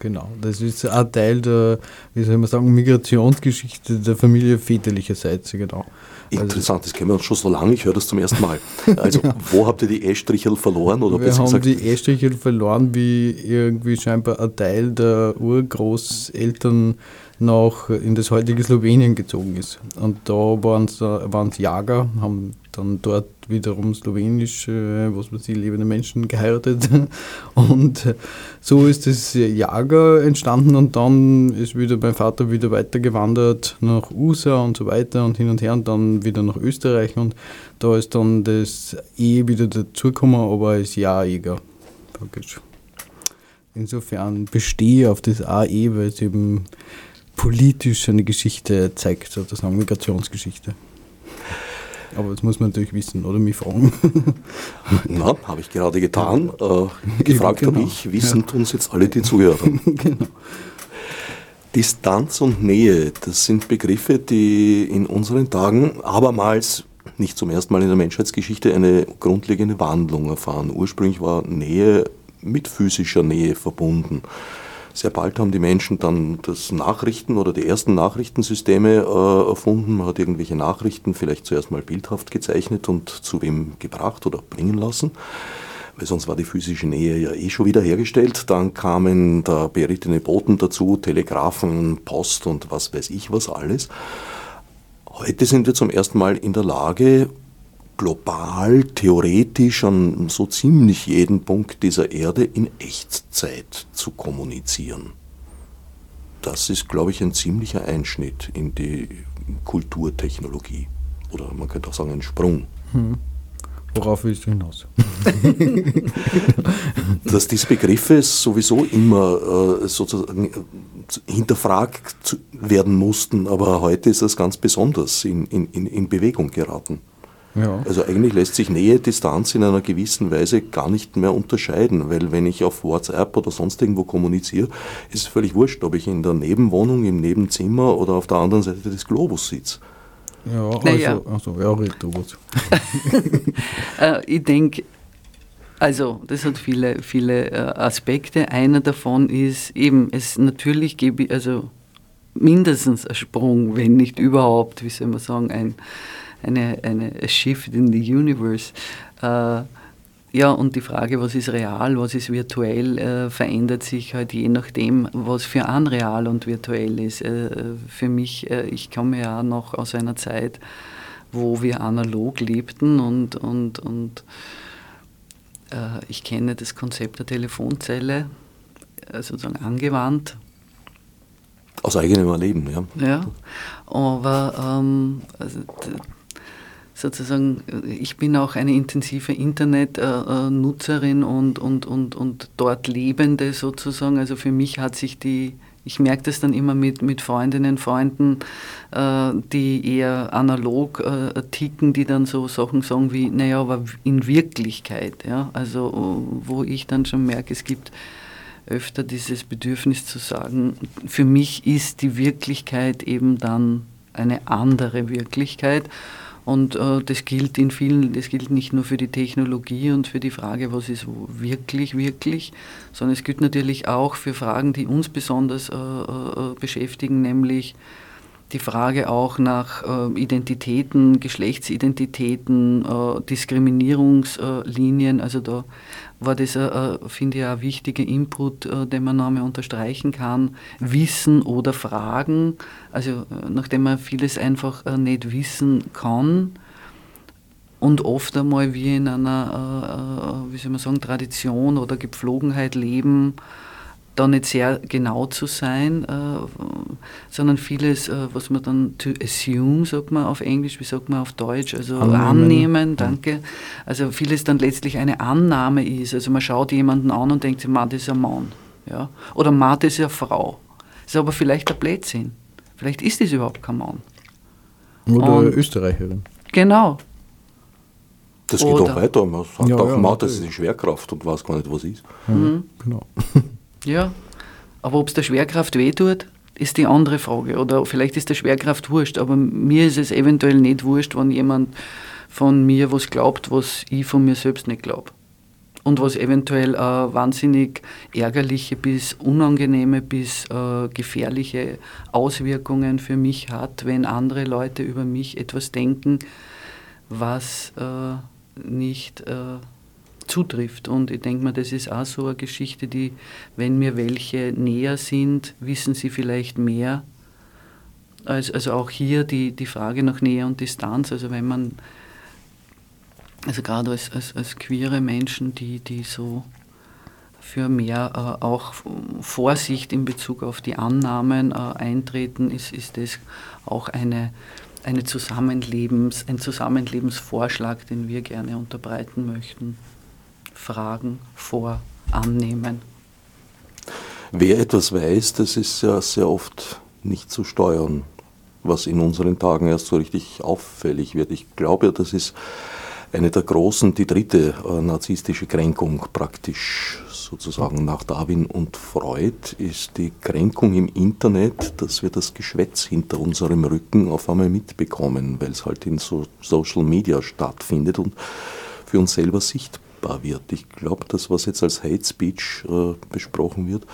genau. Das ist ein Teil der, wie soll man sagen, Migrationsgeschichte der Familie väterlicherseits, genau. Interessant, das kennen wir uns schon so lange, ich höre das zum ersten Mal. Also, ja. wo habt ihr die E-Strichel verloren? Oder wir haben gesagt? die E-Strichel verloren, wie irgendwie scheinbar ein Teil der Urgroßeltern nach in das heutige Slowenien gezogen ist. Und da waren es Jager, haben dann dort wiederum slowenische, was weiß ich, lebende Menschen geheiratet. Und so ist das Jager entstanden und dann ist wieder mein Vater wieder weitergewandert nach USA und so weiter und hin und her und dann wieder nach Österreich und da ist dann das E wieder dazugekommen, aber als praktisch. Insofern bestehe ich auf das AE, weil es eben politisch eine Geschichte zeigt, sozusagen Migrationsgeschichte. Aber das muss man natürlich wissen oder mich fragen. Na, habe ich gerade getan. Äh, gefragt genau. habe ich, wissen ja. uns jetzt alle, die zuhören. genau. Distanz und Nähe, das sind Begriffe, die in unseren Tagen abermals, nicht zum ersten Mal in der Menschheitsgeschichte, eine grundlegende Wandlung erfahren. Ursprünglich war Nähe mit physischer Nähe verbunden. Sehr bald haben die Menschen dann das Nachrichten oder die ersten Nachrichtensysteme äh, erfunden. Man hat irgendwelche Nachrichten vielleicht zuerst mal bildhaft gezeichnet und zu wem gebracht oder bringen lassen weil sonst war die physische Nähe ja eh schon wieder hergestellt. Dann kamen da berittene Boten dazu, Telegrafen, Post und was weiß ich was alles. Heute sind wir zum ersten Mal in der Lage, global, theoretisch an so ziemlich jeden Punkt dieser Erde in Echtzeit zu kommunizieren. Das ist, glaube ich, ein ziemlicher Einschnitt in die Kulturtechnologie. Oder man könnte auch sagen, ein Sprung. Hm. Worauf willst du hinaus? Dass diese Begriffe sowieso immer äh, sozusagen äh, hinterfragt werden mussten, aber heute ist das ganz besonders in, in, in Bewegung geraten. Ja. Also eigentlich lässt sich Nähe, Distanz in einer gewissen Weise gar nicht mehr unterscheiden, weil wenn ich auf WhatsApp oder sonst irgendwo kommuniziere, ist es völlig wurscht, ob ich in der Nebenwohnung, im Nebenzimmer oder auf der anderen Seite des Globus sitze. Ja, also, naja. also ja, red du was. äh, ich denke, also das hat viele, viele äh, Aspekte. Einer davon ist eben, es natürlich gebe also mindestens ein Sprung, wenn nicht überhaupt, wie soll man sagen, ein eine, eine Shift in the Universe. Äh, ja, und die Frage, was ist real, was ist virtuell, äh, verändert sich halt je nachdem, was für ein real und virtuell ist. Äh, für mich, äh, ich komme ja noch aus einer Zeit, wo wir analog lebten und, und, und äh, ich kenne das Konzept der Telefonzelle äh, sozusagen angewandt. Aus eigenem Erleben, ja. Ja, aber ähm, also, sozusagen, ich bin auch eine intensive Internetnutzerin und, und, und, und dort Lebende sozusagen. Also für mich hat sich die, ich merke das dann immer mit, mit Freundinnen, Freunden, äh, die eher analog äh, ticken, die dann so Sachen sagen wie, naja, aber in Wirklichkeit, ja, also wo ich dann schon merke, es gibt öfter dieses Bedürfnis zu sagen, für mich ist die Wirklichkeit eben dann eine andere Wirklichkeit. Und äh, das gilt in vielen, das gilt nicht nur für die Technologie und für die Frage, was ist wirklich, wirklich, sondern es gilt natürlich auch für Fragen, die uns besonders äh, äh, beschäftigen, nämlich die Frage auch nach äh, Identitäten, Geschlechtsidentitäten, äh, Diskriminierungslinien. Also da war das, äh, finde ich, ein wichtiger Input, äh, den man nochmal unterstreichen kann. Wissen oder Fragen, also äh, nachdem man vieles einfach äh, nicht wissen kann und oft einmal wie in einer, äh, äh, wie soll man sagen, Tradition oder Gepflogenheit leben, da nicht sehr genau zu sein, äh, sondern vieles, äh, was man dann to assume, sagt man auf Englisch, wie sagt man auf Deutsch, also annehmen, annehmen danke. Also vieles dann letztlich eine Annahme ist. Also man schaut jemanden an und denkt sich, man, das ist ein Mann. Ja? Oder man, das ist eine Frau. Das ist aber vielleicht ein Blödsinn. Vielleicht ist das überhaupt kein Mann. Oder und, Österreicherin. Genau. Das geht Oder, auch weiter. Man sagt ja, auch, ja, Mann, das ist die Schwerkraft und weiß gar nicht, was ist. Mhm. Genau. Ja, aber ob es der Schwerkraft wehtut, ist die andere Frage. Oder vielleicht ist der Schwerkraft wurscht, aber mir ist es eventuell nicht wurscht, wenn jemand von mir was glaubt, was ich von mir selbst nicht glaube. und was eventuell äh, wahnsinnig ärgerliche bis unangenehme bis äh, gefährliche Auswirkungen für mich hat, wenn andere Leute über mich etwas denken, was äh, nicht äh, zutrifft. Und ich denke mal, das ist auch so eine Geschichte, die, wenn mir welche näher sind, wissen sie vielleicht mehr. Also, also auch hier die, die Frage nach Nähe und Distanz. Also wenn man also gerade als, als, als queere Menschen, die, die so für mehr äh, auch Vorsicht in Bezug auf die Annahmen äh, eintreten, ist, ist das auch eine, eine Zusammenlebens, ein Zusammenlebensvorschlag, den wir gerne unterbreiten möchten. Fragen vor annehmen. Wer etwas weiß, das ist ja sehr oft nicht zu steuern, was in unseren Tagen erst so richtig auffällig wird. Ich glaube, das ist eine der großen, die dritte äh, narzisstische Kränkung praktisch sozusagen nach Darwin und Freud ist die Kränkung im Internet, dass wir das Geschwätz hinter unserem Rücken auf einmal mitbekommen, weil es halt in so Social Media stattfindet und für uns selber sichtbar wird. Ich glaube, das, was jetzt als Hate Speech äh, besprochen wird,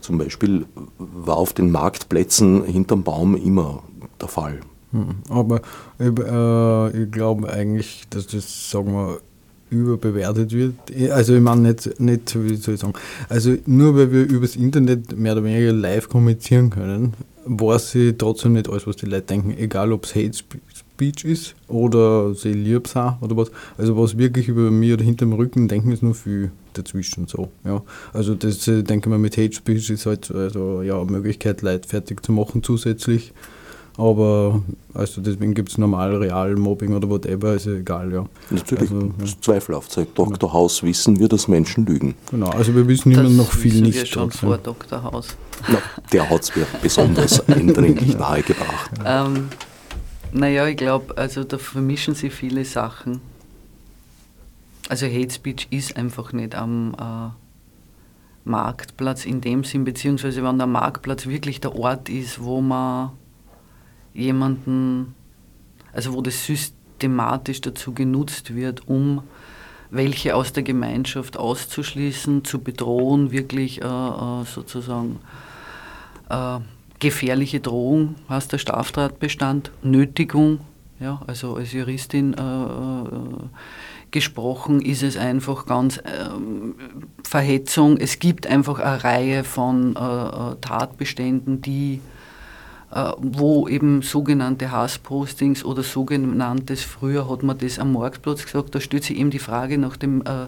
zum Beispiel war auf den Marktplätzen hinterm Baum immer der Fall. Hm, aber äh, ich glaube eigentlich, dass das, sagen wir, überbewertet wird. Also ich meine nicht, nicht, wie soll ich sagen, also nur weil wir übers Internet mehr oder weniger live kommunizieren können, weiß ich trotzdem nicht alles, was die Leute denken, egal ob es Hate Speech ist oder sie lieb sind oder was. Also was wirklich über mir oder hinterm Rücken denken, ist nur viel dazwischen so. Ja. Also das äh, denke ich mal mit Hate Speech ist halt also ja eine Möglichkeit, Leute fertig zu machen zusätzlich. Aber also deswegen gibt es normal Real-Mobbing oder whatever, ist egal, ja. Natürlich, also, ja. zweifelhaft. Seit Dr. House wissen wir, dass Menschen lügen. Genau, also wir wissen immer noch viel nicht. Wir schon vor Dr. House. Na, der hat es mir besonders eindringlich nahegebracht. Ähm, naja, ich glaube, also da vermischen sich viele Sachen. Also Hate Speech ist einfach nicht am äh, Marktplatz in dem Sinn, beziehungsweise wenn der Marktplatz wirklich der Ort ist, wo man jemanden, also wo das systematisch dazu genutzt wird, um welche aus der Gemeinschaft auszuschließen, zu bedrohen, wirklich äh, äh sozusagen äh, gefährliche Drohung, heißt der Straftatbestand, Nötigung, ja, also als Juristin äh, äh gesprochen, ist es einfach ganz ähm, Verhetzung. Es gibt einfach eine Reihe von äh, Tatbeständen, die äh, wo eben sogenannte Hasspostings oder sogenanntes, früher hat man das am Marktplatz gesagt, da stellt sich eben die Frage nach dem äh,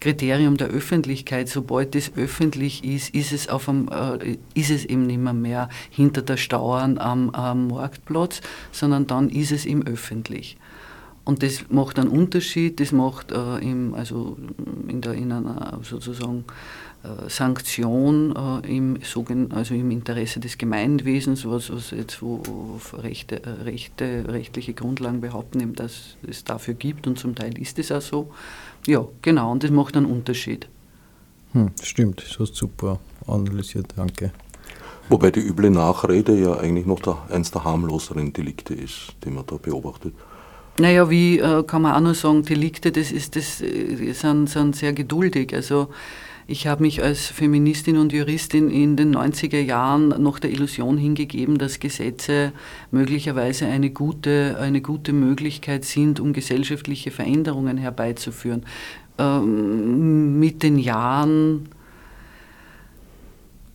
Kriterium der Öffentlichkeit. Sobald das öffentlich ist, ist es, auf einem, äh, ist es eben nicht mehr, mehr hinter der Stauern am, am Marktplatz, sondern dann ist es eben öffentlich. Und das macht einen Unterschied, das macht äh, im, also in, der, in einer sozusagen äh, Sanktion äh, im, also im Interesse des Gemeinwesens, was, was jetzt wo Rechte, äh, Rechte, rechtliche Grundlagen behaupten, dass es dafür gibt und zum Teil ist es auch so. Ja, genau, und das macht einen Unterschied. Hm, stimmt, das hast du super analysiert, danke. Wobei die üble Nachrede ja eigentlich noch der, eins der harmloseren Delikte ist, die man da beobachtet. Naja, wie äh, kann man auch nur sagen, Delikte, das, ist, das äh, sind, sind sehr geduldig. Also ich habe mich als Feministin und Juristin in den 90er Jahren noch der Illusion hingegeben, dass Gesetze möglicherweise eine gute, eine gute Möglichkeit sind, um gesellschaftliche Veränderungen herbeizuführen. Ähm, mit den Jahren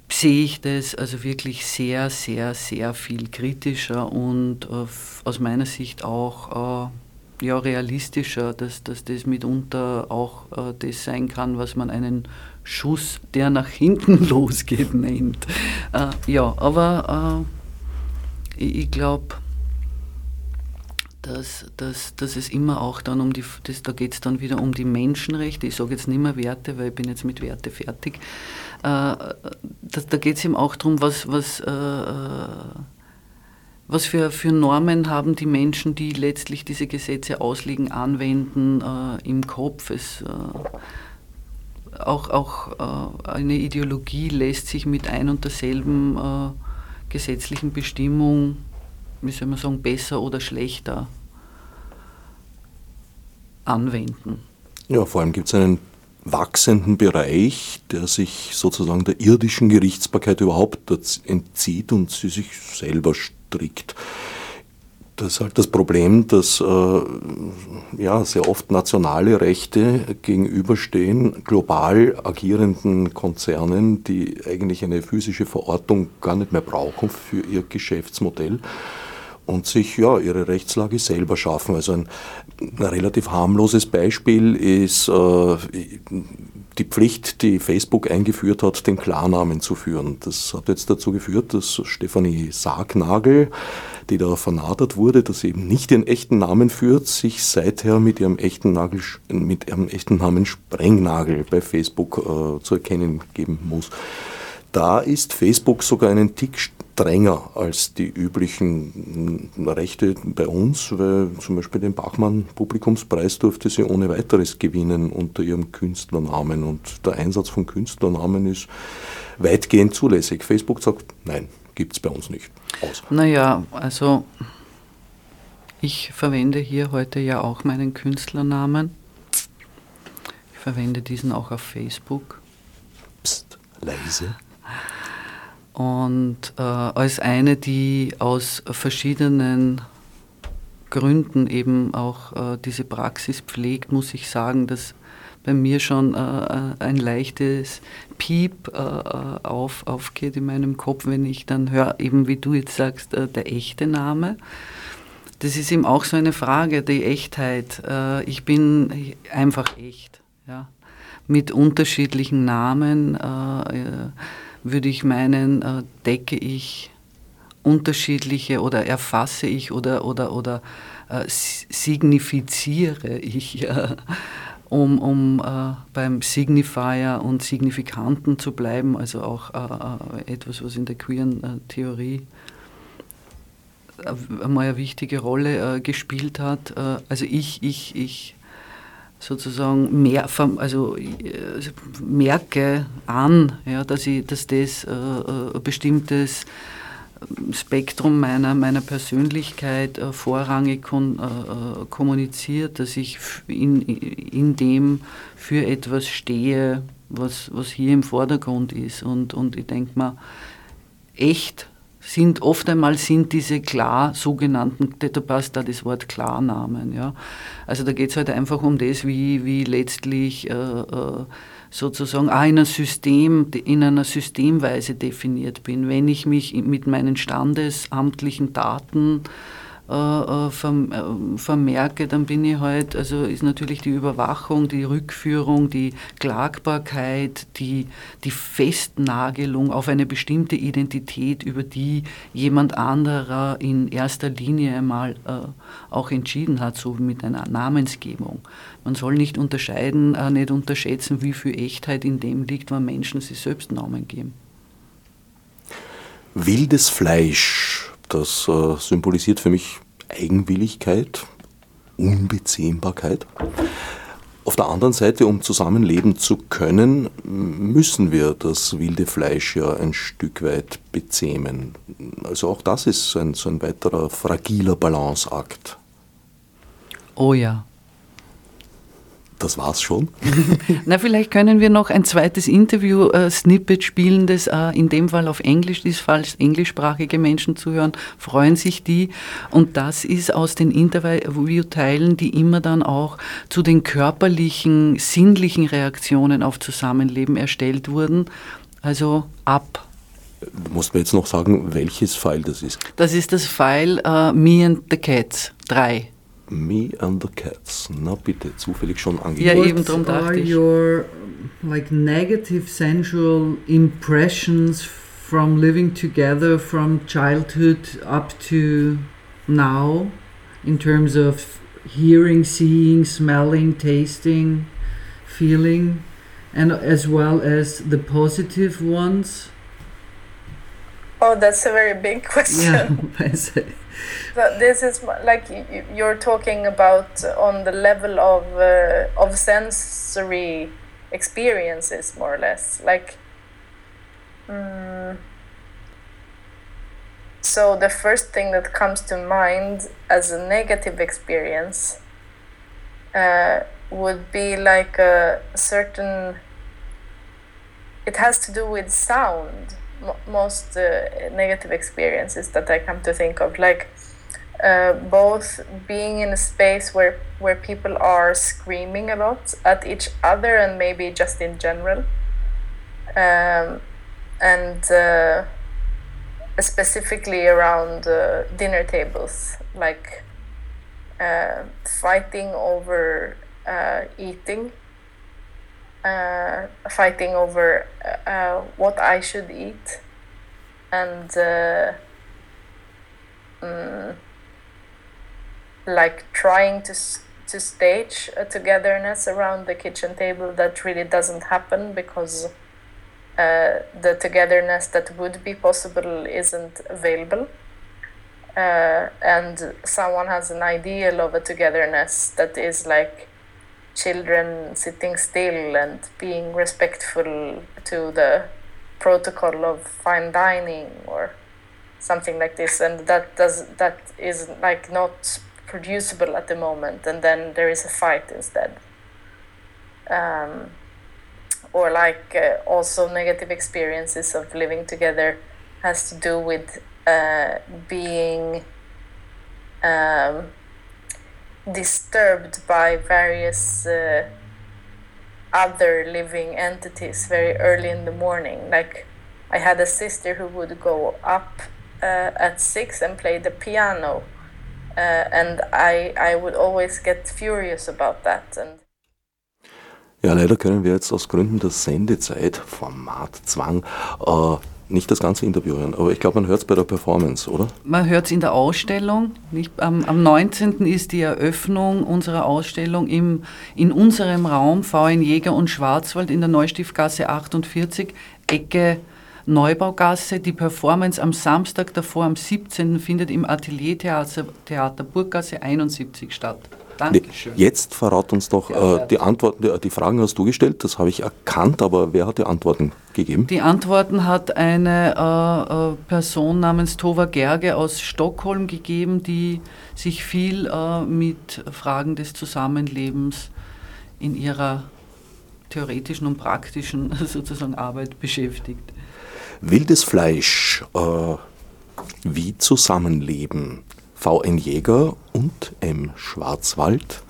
sehe ich das also wirklich sehr, sehr, sehr viel kritischer und äh, aus meiner Sicht auch äh, ja, realistischer, dass, dass das mitunter auch äh, das sein kann, was man einen Schuss, der nach hinten losgeht, nennt. Äh, ja, aber äh, ich, ich glaube, dass, dass, dass es immer auch dann um die, das, da geht es dann wieder um die Menschenrechte. Ich sage jetzt nicht mehr Werte, weil ich bin jetzt mit Werte fertig. Äh, das, da geht es eben auch darum, was, was, äh, was für, für Normen haben die Menschen, die letztlich diese Gesetze auslegen, anwenden äh, im Kopf. Es, äh, auch, auch äh, eine Ideologie lässt sich mit ein und derselben äh, gesetzlichen Bestimmung, wie soll man sagen, besser oder schlechter anwenden. Ja, vor allem gibt es einen wachsenden Bereich, der sich sozusagen der irdischen Gerichtsbarkeit überhaupt entzieht und sie sich selber strickt. Das ist halt das Problem, dass äh, ja, sehr oft nationale Rechte gegenüberstehen global agierenden Konzernen, die eigentlich eine physische Verortung gar nicht mehr brauchen für ihr Geschäftsmodell und sich ja ihre Rechtslage selber schaffen. Also ein, ein relativ harmloses Beispiel ist äh, die Pflicht, die Facebook eingeführt hat, den Klarnamen zu führen. Das hat jetzt dazu geführt, dass Stefanie Sargnagel, die da vernadert wurde, dass sie eben nicht ihren echten Namen führt, sich seither mit ihrem echten, Nagel, mit ihrem echten Namen Sprengnagel bei Facebook äh, zu erkennen geben muss. Da ist Facebook sogar einen Tick strenger als die üblichen Rechte bei uns, weil zum Beispiel den Bachmann Publikumspreis durfte sie ohne weiteres gewinnen unter ihrem Künstlernamen und der Einsatz von Künstlernamen ist weitgehend zulässig. Facebook sagt, nein, gibt es bei uns nicht. Aus. Naja, also ich verwende hier heute ja auch meinen Künstlernamen. Ich verwende diesen auch auf Facebook. Psst, leise und äh, als eine, die aus verschiedenen Gründen eben auch äh, diese Praxis pflegt, muss ich sagen, dass bei mir schon äh, äh ein leichtes Piep äh, äh, auf, aufgeht in meinem Kopf, wenn ich dann höre, eben wie du jetzt sagst, der echte Name. Das ist eben auch so eine Frage, die Echtheit. ich bin einfach echt, ja, mit unterschiedlichen Namen würde ich meinen, äh, decke ich unterschiedliche oder erfasse ich oder, oder, oder äh, signifiziere ich, äh, um, um äh, beim Signifier und Signifikanten zu bleiben, also auch äh, äh, etwas, was in der queeren Theorie einmal eine wichtige Rolle gespielt hat. also ich, ich, ich sozusagen mehr, also äh, merke an, ja, dass, ich, dass das äh, äh ein bestimmtes Spektrum meiner, meiner Persönlichkeit äh, vorrangig kon, äh, kommuniziert, dass ich in, in dem für etwas stehe, was, was hier im Vordergrund ist. Und, und ich denke mal, echt sind oft einmal sind diese klar sogenannten, da passt da das Wort Klarnamen. Ja. Also da geht es halt einfach um das, wie, wie letztlich äh, äh, sozusagen einem System, in einer Systemweise definiert bin. Wenn ich mich mit meinen standesamtlichen Daten vermerke, dann bin ich halt, also ist natürlich die Überwachung, die Rückführung, die Klagbarkeit, die, die Festnagelung auf eine bestimmte Identität, über die jemand anderer in erster Linie einmal äh, auch entschieden hat, so mit einer Namensgebung. Man soll nicht unterscheiden, äh, nicht unterschätzen, wie viel Echtheit in dem liegt, wenn Menschen sich selbst Namen geben. Wildes Fleisch das äh, symbolisiert für mich Eigenwilligkeit, Unbezähmbarkeit. Auf der anderen Seite, um zusammenleben zu können, müssen wir das wilde Fleisch ja ein Stück weit bezähmen. Also auch das ist ein, so ein weiterer fragiler Balanceakt. Oh ja. Das war's schon. Na, vielleicht können wir noch ein zweites Interview-Snippet äh, spielen, das äh, in dem Fall auf Englisch ist, falls englischsprachige Menschen zuhören, freuen sich die. Und das ist aus den Interview-Teilen, die immer dann auch zu den körperlichen, sinnlichen Reaktionen auf Zusammenleben erstellt wurden. Also ab. Du musst mir jetzt noch sagen, welches File das ist. Das ist das File uh, Me and the Cats 3. Me and the Cats. Na bitte, zufällig schon angegeben. Ja, eben darum dachte ich. your like negative sensual impressions from living together from childhood up to now in terms of hearing, seeing, smelling, tasting, feeling and as well as the positive ones? Oh, that's a very big question. Yeah, So this is like you're talking about on the level of uh, of sensory experiences, more or less. Like, mm, so the first thing that comes to mind as a negative experience uh, would be like a certain. It has to do with sound. Most uh, negative experiences that I come to think of, like uh, both being in a space where where people are screaming a lot at each other and maybe just in general, um, and uh, specifically around uh, dinner tables, like uh, fighting over uh, eating, uh, fighting over uh, what I should eat, and uh, mm, like trying to to stage a togetherness around the kitchen table that really doesn't happen because uh, the togetherness that would be possible isn't available. Uh, and someone has an ideal of a togetherness that is like children sitting still and being respectful to the protocol of fine dining or something like this. And that does that is like not producible at the moment. And then there is a fight instead. Um, or like uh, also negative experiences of living together has to do with uh, being um, disturbed by various uh, other living entities very early in the morning. Like I had a sister who would go up uh, at six and play the piano, uh, and I I would always get furious about that and. Ja, leider können wir jetzt aus Gründen der Sendezeit, Formatzwang, äh, nicht das ganze Interview hören. Aber ich glaube, man hört es bei der Performance, oder? Man hört es in der Ausstellung. Nicht? Am, am 19. ist die Eröffnung unserer Ausstellung im, in unserem Raum VN Jäger und Schwarzwald in der Neustiftgasse 48, Ecke Neubaugasse. Die Performance am Samstag davor, am 17. findet im Ateliertheater Theater Burggasse 71 statt. Dankeschön. Jetzt verrat uns doch äh, die Antworten, die, die Fragen hast du gestellt, das habe ich erkannt, aber wer hat die Antworten gegeben? Die Antworten hat eine äh, äh, Person namens Tova Gerge aus Stockholm gegeben, die sich viel äh, mit Fragen des Zusammenlebens in ihrer theoretischen und praktischen sozusagen Arbeit beschäftigt. Wildes Fleisch, äh, wie Zusammenleben. VN Jäger und M Schwarzwald.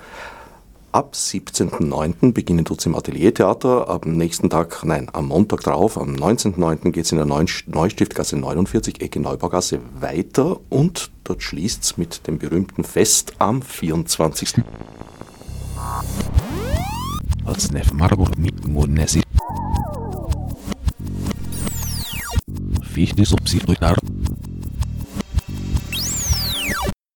Ab 17.09. beginnen tut es im Ateliertheater. Am nächsten Tag, nein, am Montag drauf, am 19.09. geht es in der Neustiftgasse 49, Ecke Neubaugasse weiter und dort schließt es mit dem berühmten Fest am 24. als nef